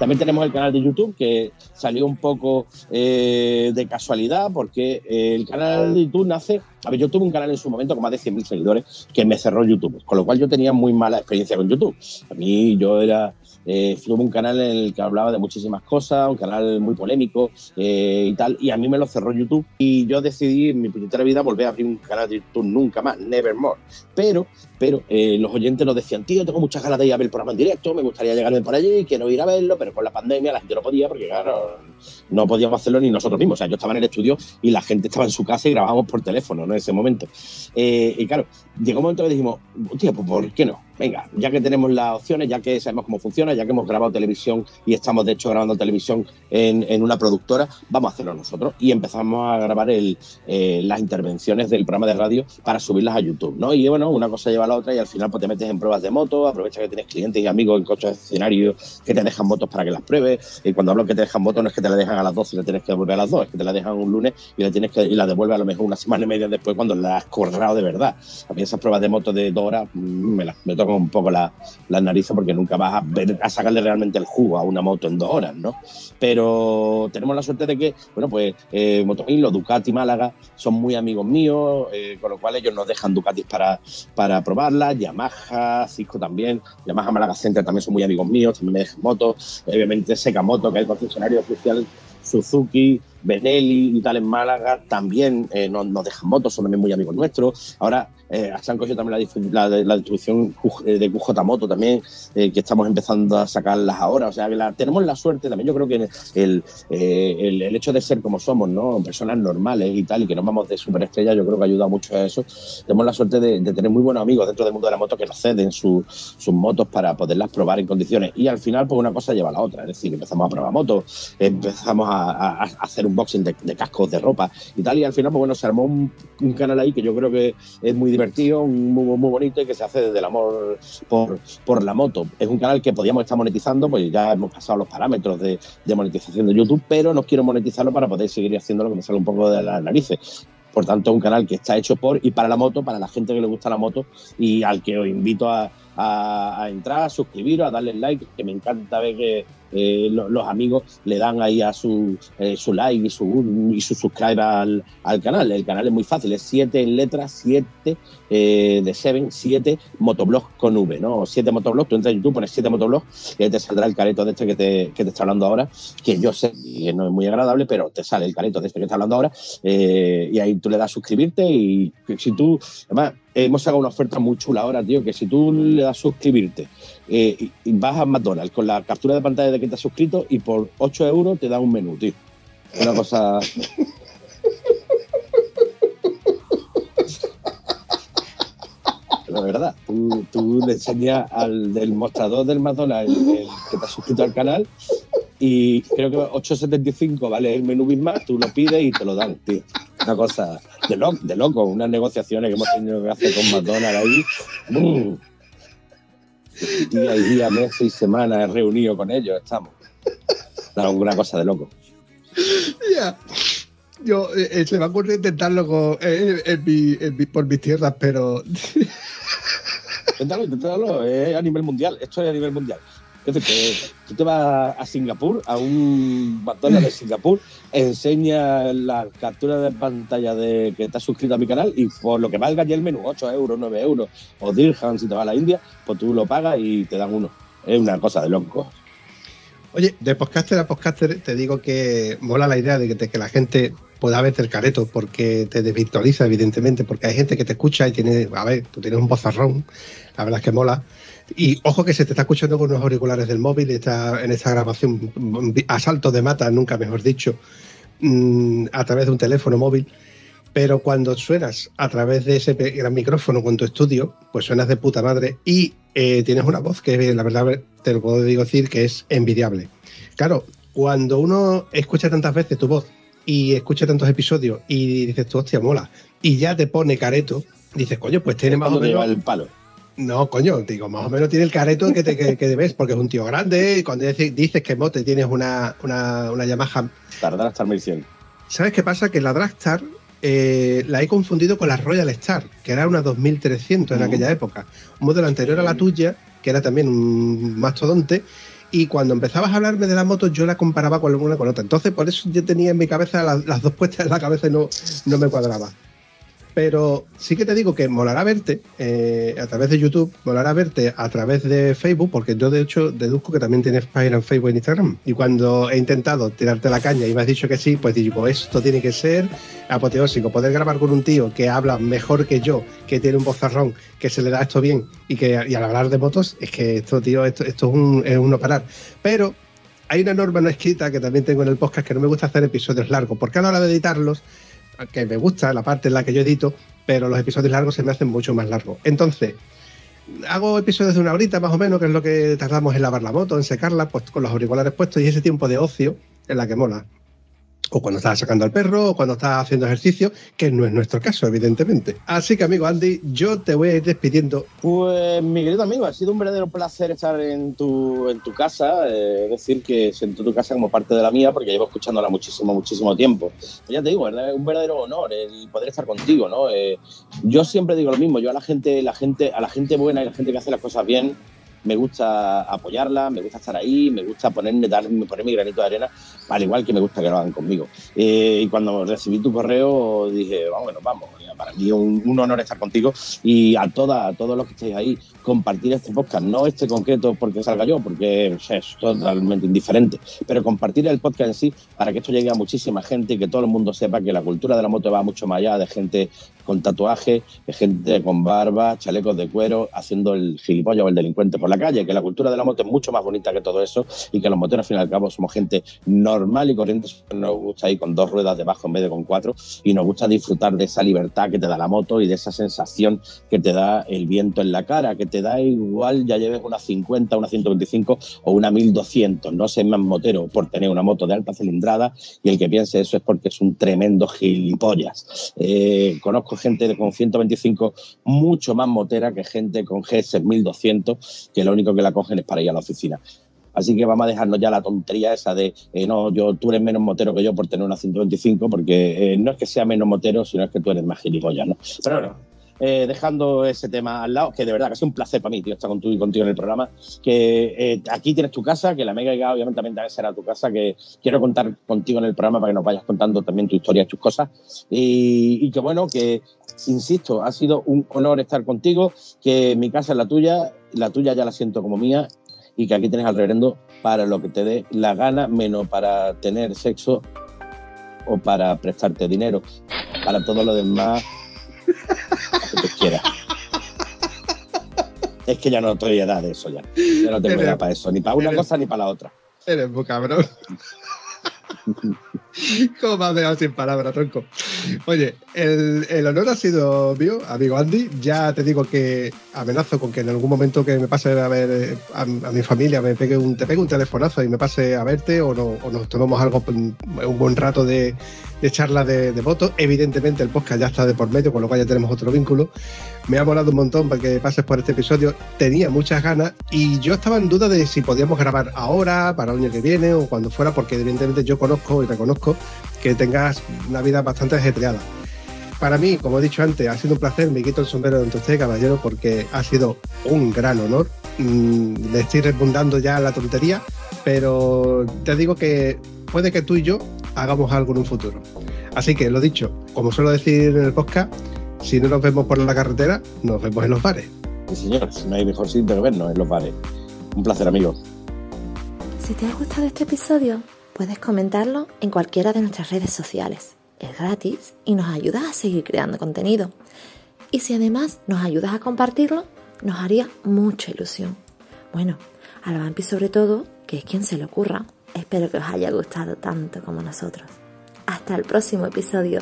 También tenemos el canal de YouTube que salió un poco eh, de casualidad porque el canal de YouTube nace... A ver, yo tuve un canal en su momento con más de 100.000 seguidores que me cerró YouTube, con lo cual yo tenía muy mala experiencia con YouTube. A mí yo era eh, tuve un canal en el que hablaba de muchísimas cosas, un canal muy polémico eh, y tal, y a mí me lo cerró YouTube y yo decidí en mi primera vida volver a abrir un canal de YouTube nunca más, nevermore. Pero, pero eh, los oyentes nos decían, tío, tengo muchas ganas de ir a ver el programa en directo, me gustaría llegarme por allí, quiero ir a verlo, pero con la pandemia la gente no podía porque, claro, no podíamos hacerlo ni nosotros mismos. O sea, yo estaba en el estudio y la gente estaba en su casa y grabábamos por teléfono, ¿no? En ese momento. y claro, llegó un momento que dijimos, tío, pues ¿por qué no? Venga, ya que tenemos las opciones, ya que sabemos cómo funciona, ya que hemos grabado televisión y estamos de hecho grabando televisión en, una productora, vamos a hacerlo nosotros. Y empezamos a grabar eh, las intervenciones del programa de radio para subirlas a YouTube, ¿no? Y bueno, una cosa lleva a la otra y al final pues te metes en pruebas de moto, aprovecha que tienes clientes y amigos en coches de escenario que te dejan motos para que las pruebes. Y cuando hablo que te dejan motos no es que te la dejan a las 12 y la tienes que devolver a las 2, es que te la dejan un lunes y la tienes que y la devuelve a lo mejor una semana y media después cuando la has corrado de verdad. A mí esas pruebas de moto de dos horas mm, me, las, me un poco la, las narices porque nunca vas a, sacarle realmente el jugo a una moto en dos horas, ¿no? Pero tenemos la suerte de que, bueno, pues eh, Ducati Málaga son muy amigos míos, eh, con lo cual ellos nos dejan Ducatis para, para probarlas, Yamaha, Cisco también, Yamaha Málaga Center también son muy amigos míos, también me dejan motos, obviamente Seca Moto, que es el concesionario oficial Suzuki, Benelli y tal en Málaga también eh, nos, nos, dejan motos, son también muy amigos nuestros. Ahora eh, han cogido también la, la, distribución eh, de QJ Moto también, eh, que estamos empezando a sacarlas ahora. O sea, la, tenemos la suerte también. Yo creo que el, el, el, hecho de ser como somos, ¿no? Personas normales y tal, y que nos vamos de superestrella, yo creo que ayuda mucho a eso. Tenemos la suerte de, tener muy buenos amigos dentro del mundo de la moto que nos ceden sus motos para poderlas probar en condiciones. Y al final, pues una cosa lleva a la otra. Es decir, empezamos a probar motos, empezamos a, a, a hacer un boxing de, de, cascos, de ropa y tal. Y al final, pues bueno, se armó un, un canal ahí que yo creo que es muy divertido, muy, muy bonito y que se hace desde el amor por, por la moto. Es un canal que podíamos estar monetizando, pues ya hemos pasado los parámetros de, monetización de YouTube, pero no quiero monetizarlo para poder seguir haciendo lo que me sale un poco de las narices. Por tanto, un canal que está hecho por y para la moto, para la gente que le gusta la moto y al que os invito a, a, a entrar, a suscribiros, a darle like, que me encanta ver que eh, los, amigos le dan ahí a su, eh, su like y su, y su subscribe al, al, canal. El canal es muy fácil, es 7 en letras, 7 eh, de 7, 7 motoblog con V, ¿no? 7 motoblog, tú entras en YouTube, pones 7 motoblog y te saldrá el careto de este que te, que te está hablando ahora, que yo sé que no es muy agradable, pero te sale el careto de este que está hablando ahora, y ahí tú le das a suscribirte y si tú, además, hemos sacado una oferta muy chula ahora, tío, que si tú le das suscribirte eh, y, vas a McDonald's con la captura de pantalla de que te has suscrito y por 8 euros te da un menú, tío. Una cosa... La verdad, tú, le enseñas al del mostrador del McDonald's el, que te has suscrito al canal y creo que 8.75 vale el menú Big tú lo pides y te lo dan, tío. Una cosa de, lo, de loco, unas negociaciones que hemos tenido que hacer con McDonald's ahí. ¡Bum! Día y día, meses y semanas reunido con ellos, estamos. Una cosa de loco. Yo, eh, eh, se me ocurre intentarlo con- eh, en mi- en mi- por mis tierras, pero Inténtalo, inténtalo, es a nivel mundial, esto es a nivel mundial. Es decir, que tú te vas a Singapur, a un McDonald's de Singapur, enseña la captura de pantalla de que estás suscrito a mi canal y por lo que valga ya el menú, 8 euros, 9 euros o dirham si te vas a la India, pues tú lo pagas y te dan uno. Es una cosa de loco. Oye, de podcaster a podcaster te digo que mola la idea de que, de que la gente pueda verte el careto porque te desvirtualiza, evidentemente, porque hay gente que te escucha y tiene, a ver, tú tienes un bozarrón, la verdad es que mola. Y ojo que se te está escuchando con unos auriculares del móvil está en esta grabación a salto de mata, nunca mejor dicho, mm, a través de un teléfono móvil. Pero cuando suenas a través de ese gran micrófono con tu estudio, pues suenas de puta madre y eh, tienes una voz que la verdad te lo puedo decir que es envidiable. Claro, cuando uno escucha tantas veces tu voz y escucha tantos episodios y dices tú, hostia, mola, y ya te pone careto, dices, coño, pues tiene más o menos... el palo. No, coño, digo, más o menos tiene el careto que te que, que ves, porque es un tío grande y cuando dices, que mote tienes una, una, una Yamaha Tardar hasta el 1100. ¿Sabes qué pasa? Que la Dragstar eh, la he confundido con la Royal Star, que era una 2300 en Mm. aquella época. Un modelo anterior a la tuya, que era también un mastodonte. Y cuando empezabas a hablarme de la moto, yo la comparaba con una con otra. Entonces, por eso yo tenía en mi cabeza las, las dos puestas en la cabeza y no, no me cuadraba. Pero sí que te digo que molará verte eh, a través de YouTube, molará verte a través de Facebook, porque yo de hecho deduzco que también tienes página en Facebook e Instagram. Y cuando he intentado tirarte la caña y me has dicho que sí, pues digo, esto tiene que ser apoteósico. Poder grabar con un tío que habla mejor que yo, que tiene un bozarrón, que se le da esto bien y que y al hablar de motos, es que esto, tío, esto, esto es, un, es un no parar. Pero hay una norma no escrita que también tengo en el podcast que no me gusta hacer episodios largos, porque a la hora de editarlos que me gusta la parte en la que yo edito, pero los episodios largos se me hacen mucho más largos. Entonces, hago episodios de una horita más o menos, que es lo que tardamos en lavar la moto, en secarla, pues con los auriculares puestos y ese tiempo de ocio es la que mola. O cuando estás sacando al perro, o cuando estás haciendo ejercicio, que no es nuestro caso, evidentemente. Así que, amigo Andy, yo te voy a ir despidiendo. Pues, mi querido amigo, ha sido un verdadero placer estar en tu, en tu casa. eh, es decir, que siento tu casa como parte de la mía porque llevo escuchándola muchísimo, muchísimo tiempo. Pues ya te digo, es un verdadero honor el poder estar contigo, ¿no? Eh, yo siempre digo lo mismo. Yo a la gente, la gente, a la gente buena y la gente que hace las cosas bien, me gusta apoyarla, me gusta estar ahí, me gusta ponerme, dar, poner mi granito de arena, al igual que me gusta que lo hagan conmigo. Eh, y cuando recibí tu correo dije, vamos, nos vamos. Para mí un, un honor estar contigo y a, toda, a todos los que estéis ahí, compartir este podcast, no este concreto porque salga yo, porque es totalmente indiferente, pero compartir el podcast en sí para que esto llegue a muchísima gente y que todo el mundo sepa que la cultura de la moto va mucho más allá de gente con tatuajes, gente con barba, chalecos de cuero, haciendo el gilipollas o el delincuente por la calle, que la cultura de la moto es mucho más bonita que todo eso y que los moteros al fin y al cabo somos gente normal y corriente, nos gusta ir con dos ruedas debajo en vez de con cuatro y nos gusta disfrutar de esa libertad que te da la moto y de esa sensación que te da el viento en la cara, que te da igual ya lleves una 50, una 125 o una 1200, no seas más motero por tener una moto de alta cilindrada y el que piense eso es porque es un tremendo gilipollas. Eh, conozco gente con 125 mucho más motera que gente con GS 1200 que lo único que la cogen es para ir a la oficina. Así que vamos a dejarnos ya la tontería esa de, eh, no, yo, tú eres menos motero que yo por tener una 125, porque eh, no es que sea menos motero, sino es que tú eres más gilipollas, ¿no? Pero bueno, eh, dejando ese tema al lado, que de verdad que ha sido un placer para mí, tío, estar contigo, contigo en el programa, que eh, aquí tienes tu casa, que la Mega Giga obviamente también debe ser a tu casa, que quiero contar contigo en el programa para que nos vayas contando también tu historia y tus cosas. Y, y que bueno, que, insisto, ha sido un honor estar contigo, que mi casa es la tuya, la tuya ya la siento como mía, y que aquí tienes al reverendo para lo que te dé la gana, menos para tener sexo o para prestarte dinero. Para todo lo demás, lo que tú quieras. Es que ya no estoy edad de eso ya. Ya no tengo edad para eso, ni para una eres- cosa ni para la otra. Eres muy cabrón. ¿Cómo me has dejado sin palabras, tronco? Oye, el, el honor ha sido mío, amigo Andy. Ya te digo que amenazo con que en algún momento que me pase a ver a, a mi familia, me pegue un, te pegue un telefonazo y me pase a verte o, no, o nos tomemos algo, un un buen rato de, de charla de, de votos. Evidentemente el podcast ya está de por medio, con lo cual ya tenemos otro vínculo. Me ha molado un montón para que pases por este episodio. Tenía muchas ganas y yo estaba en duda de si podíamos grabar ahora, para el año que viene o cuando fuera, porque evidentemente yo conozco y reconozco que tengas una vida bastante ajetreada. Para mí, como he dicho antes, ha sido un placer. Me quito el sombrero de usted, caballero, porque ha sido un gran honor. Mm, le estoy redundando ya la tontería, pero te digo que puede que tú y yo hagamos algo en un futuro. Así que lo dicho, como suelo decir en el podcast, si no nos vemos por la carretera, nos vemos en los bares. Sí, señor, no hay mejor sitio que vernos en los bares. Un placer, amigo. Si te ha gustado este episodio, puedes comentarlo en cualquiera de nuestras redes sociales. Es gratis y nos ayudas a seguir creando contenido. Y si además nos ayudas a compartirlo, nos haría mucha ilusión. Bueno, a la Vampi sobre todo, que es quien se le ocurra. Espero que os haya gustado tanto como nosotros. Hasta el próximo episodio.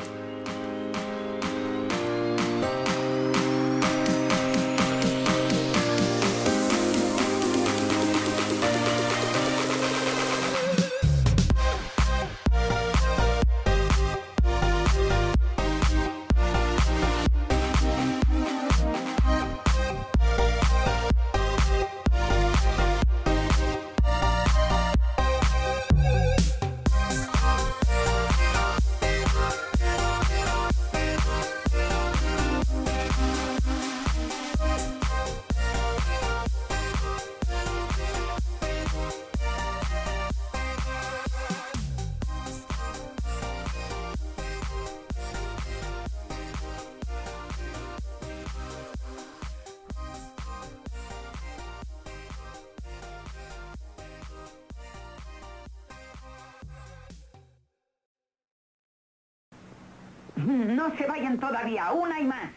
Todavía, una y más.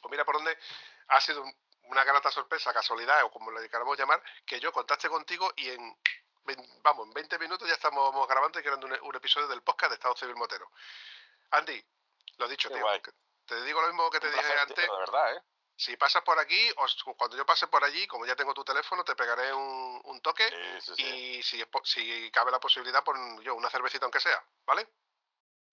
Pues mira por dónde ha sido un- una grata sorpresa, casualidad o como le queramos llamar, que yo contacte contigo y en, vamos, en 20 minutos ya estamos grabando y creando un, un episodio del podcast de Estado Civil Motero. Andy, lo dicho, Qué tío, te digo lo mismo que te Un dije placer, antes. tío, de verdad, ¿eh? Si pasas por aquí, o cuando yo pase por allí, como ya tengo tu teléfono, te pegaré un, un toque Sí, sí, sí. y si, es po- si cabe la posibilidad, por yo una cervecita aunque sea, ¿vale?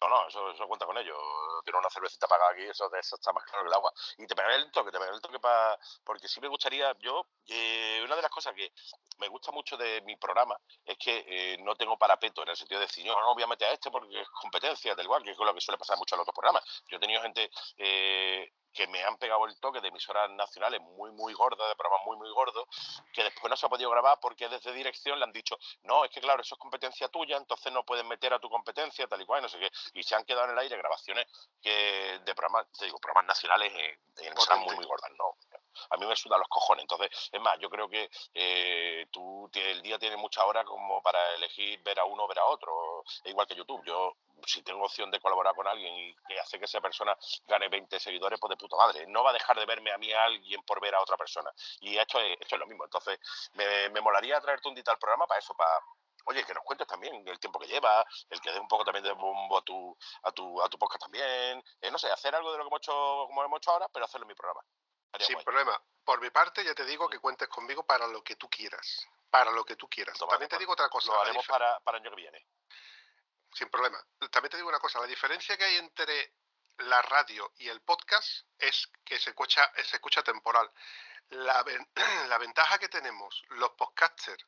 No, no, eso, cuenta con ello. Tiene una cervecita pagada aquí, eso, eso está más claro que el agua. Y te pegaré el toque, te pegaré el toque para... Porque sí me gustaría, yo, eh, una de las cosas que me gusta mucho de mi programa es que eh, no tengo parapeto en el sentido de decir, yo no voy a meter a este porque es competencia, tal igual, que es lo que suele pasar mucho en los otros programas. Yo he tenido gente eh, que me han pegado el toque de emisoras nacionales muy, muy gordas, de programas muy, muy gordos, que después no se ha podido grabar porque desde dirección le han dicho, no, es que claro, eso es competencia tuya, entonces no puedes meter a tu competencia, tal y cual, no sé qué. Y se han quedado en el aire grabaciones que de programas, te digo, programas nacionales en, en emisoras muy, muy gordas, ¿no? A mí me sudan los cojones. Entonces, es más, yo creo que eh, tú el día tiene muchas horas como para elegir ver a uno o ver a otro. Es igual que YouTube. Yo, si tengo opción de colaborar con alguien y que hace que esa persona gane 20 seguidores, pues de puta madre. No va a dejar de verme a mí a alguien por ver a otra persona. Y esto es, esto es lo mismo. Entonces, me, me molaría traerte un día al programa para eso, para. Oye, que nos cuentes también el tiempo que lleva, el que dé un poco también de bombo a tu, a tu, a tu podcast también. Eh, no sé, hacer algo de lo que hemos hecho, como hemos hecho ahora, pero hacerlo en mi programa. Sin guay. problema. Por mi parte, ya te digo que cuentes conmigo para lo que tú quieras. Para lo que tú quieras. Toma, También te digo otra cosa. Lo haremos para, para el año que viene. Sin problema. También te digo una cosa. La diferencia que hay entre la radio y el podcast es que se escucha, se escucha temporal. La, ven- la ventaja que tenemos los podcasters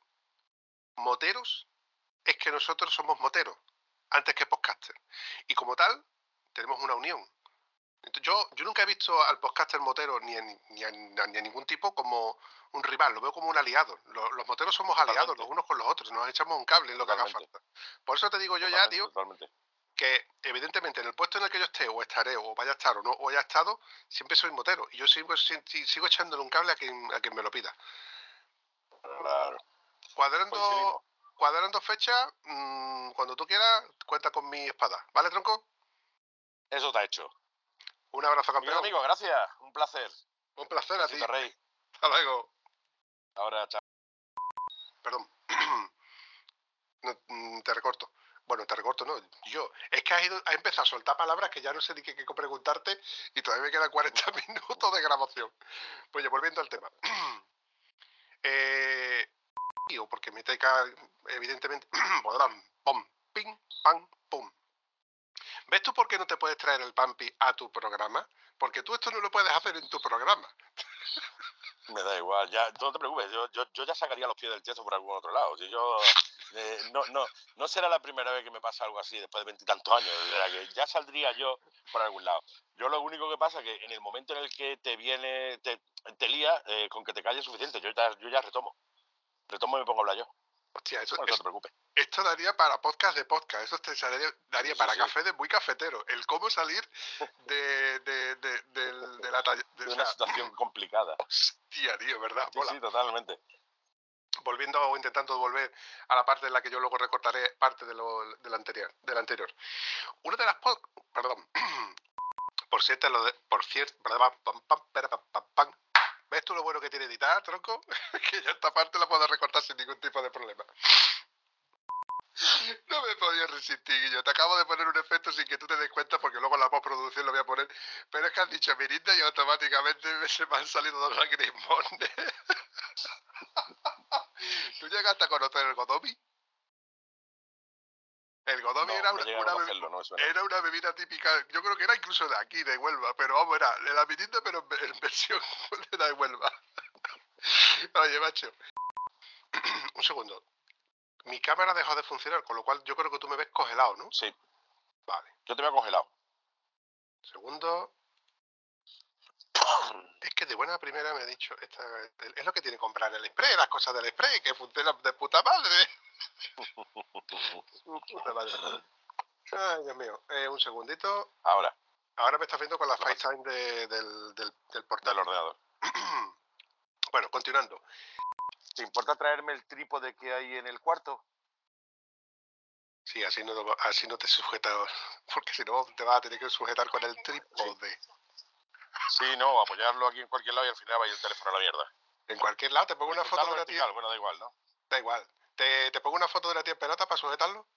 moteros es que nosotros somos moteros antes que podcasters. Y como tal, tenemos una unión. Yo, yo nunca he visto al podcaster motero ni, en- ni, a, ni a ningún tipo como un rival, lo veo como un aliado. Lo- Los, moteros somos aliados los unos con los otros, nos echamos un cable en lo que haga falta. Por eso te digo yo ya, tío, que evidentemente en el puesto en el que yo esté, o estaré, o vaya a estar, o no, o haya estado, siempre soy motero. Y yo sigo, si- si- sigo echándole un cable a quien, a quien me lo pida. Claro. Cuadrando, Coincidimos. cuadrando fecha, mm, cuando tú quieras, cuenta con mi espada. ¿Vale, tronco? Eso está hecho. Un abrazo, campeón. amigo, gracias. Un placer. Un placer a ti. Rey. Hasta luego. Ahora, chao. Perdón. No, mm, te recorto. Bueno, te recorto, no. Yo. Es que has, ido, has empezado a soltar palabras que ya no sé ni qué, preguntarte y todavía me quedan 40 minutos de grabación. Pues ya, volviendo al tema. eh, porque me toca, evidentemente, podrán, pom, ping, pam, pum. ¿Ves tú por qué no te puedes traer el Pampi a tu programa? Porque tú esto no lo puedes hacer en tu programa. Me da igual, ya, no te preocupes, yo, yo, yo ya sacaría los pies del tiesto por algún otro lado. Si yo, eh, no, no, no será la primera vez que me pasa algo así después de veintitantos años, que ya saldría yo por algún lado. Yo lo único que pasa es que en el momento en el que te viene, te, te lía, eh, con que te calles es suficiente, yo ya, yo ya retomo. Retomo y me pongo a hablar yo. Hostia, eso, Bueno, no te preocupes. esto daría para podcast de podcast, eso te daría, daría para sí. café de muy cafetero. El cómo salir de, de, de, de la talla. de- o una sea, situación complicada. hostia, tío, ¿verdad? Sí, Mola. sí, totalmente. volviendo o intentando volver a la parte en la que yo luego recortaré parte de lo del anterior, del anterior. Una de las pod- perdón. Por cierto, lo de, por cierto, pam, pam, pam, ¿ves tú lo bueno que tiene editar, tronco? que ya esta parte la puedo recortar sin ningún tipo de problema. No me podía resistir, Guillo. Te acabo de poner un efecto sin que tú te des cuenta, porque luego en la postproducción lo voy a poner. Pero es que has dicho Mirinda y automáticamente me- se me han salido dos lagrimones. ¿Tú llegaste a conocer el Godomi? El Godomi No, era una, no era una bebida típica, yo creo que era incluso de aquí, de Huelva, pero vamos, era de la Mirinda, pero en, ve- en versión de la de Huelva. Oye, macho. un segundo. Mi cámara dejó de funcionar, con lo cual yo creo que tú me ves congelado, ¿no? Sí, Vale. yo te veo congelado. Segundo. Es que de buena primera me ha dicho, esta, es lo que tiene que comprar el spray, las cosas del spray, que funcionan de puta madre. Su puta madre. Ay, Dios mío. Eh, un segundito. Ahora, Ahora me está viendo con la. FaceTime de- del, del, del del portal. ordenador. bueno, continuando. ¿Te importa traerme el trípode que hay en el cuarto? Sí, así no, así no te sujetas, porque si no te vas a tener que sujetar con el trípode. Sí, no, apoyarlo aquí en cualquier lado y al final vaya el teléfono a la mierda. En cualquier lado, te pongo una foto de una tía. Bueno, da igual, ¿no? Da igual. ¿Te, te pongo una foto de una tía en pelota para sujetarlo?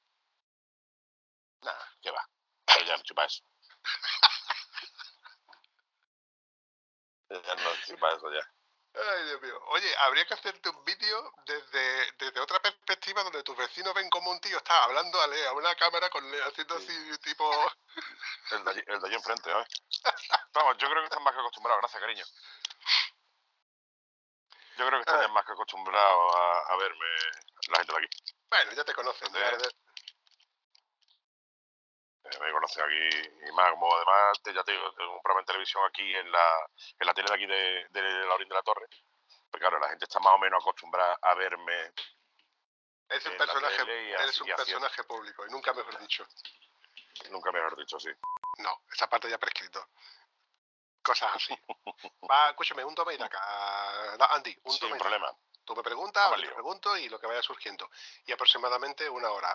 Nah, ¿qué va? Pero ya me chupa eso. ya no chupa eso ya. Ay, Dios mío. Oye, habría que hacerte un vídeo desde, desde otra perspectiva donde tus vecinos ven como un tío está hablando a, le- a una cámara con le- haciendo Sí. así tipo... El de allí, el de allí enfrente, ¿eh? Vamos, yo creo que están más que acostumbrados, gracias, cariño. Yo creo que están ya Ah. más que acostumbrados a, a verme la gente de aquí. Bueno, ya te conocen. ya- Sí. Eh, me conocen aquí y más, como además, te, ya te digo, tengo un programa en televisión aquí en la, en la tele de aquí de, de la Orin de la Torre. Pues claro, la gente está más o menos acostumbrada a verme. Es un personaje, eres un personaje público y nunca mejor dicho. Nunca mejor dicho, sí. No, esa parte ya prescrito. Cosas así. Va, escúchame, un daca. Da, Andy, un Sin problema. Tú me preguntas, yo al te lío. pregunto y lo que vaya surgiendo. Y aproximadamente una hora.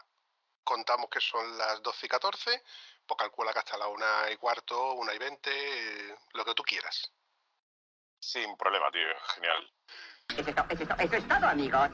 Contamos que son las 12 y 14, pues calcula que hasta la una y cuarto, una y 20, eh, lo que tú quieras. Sin problema, tío. Genial. Eso es, eso es todo, amigos.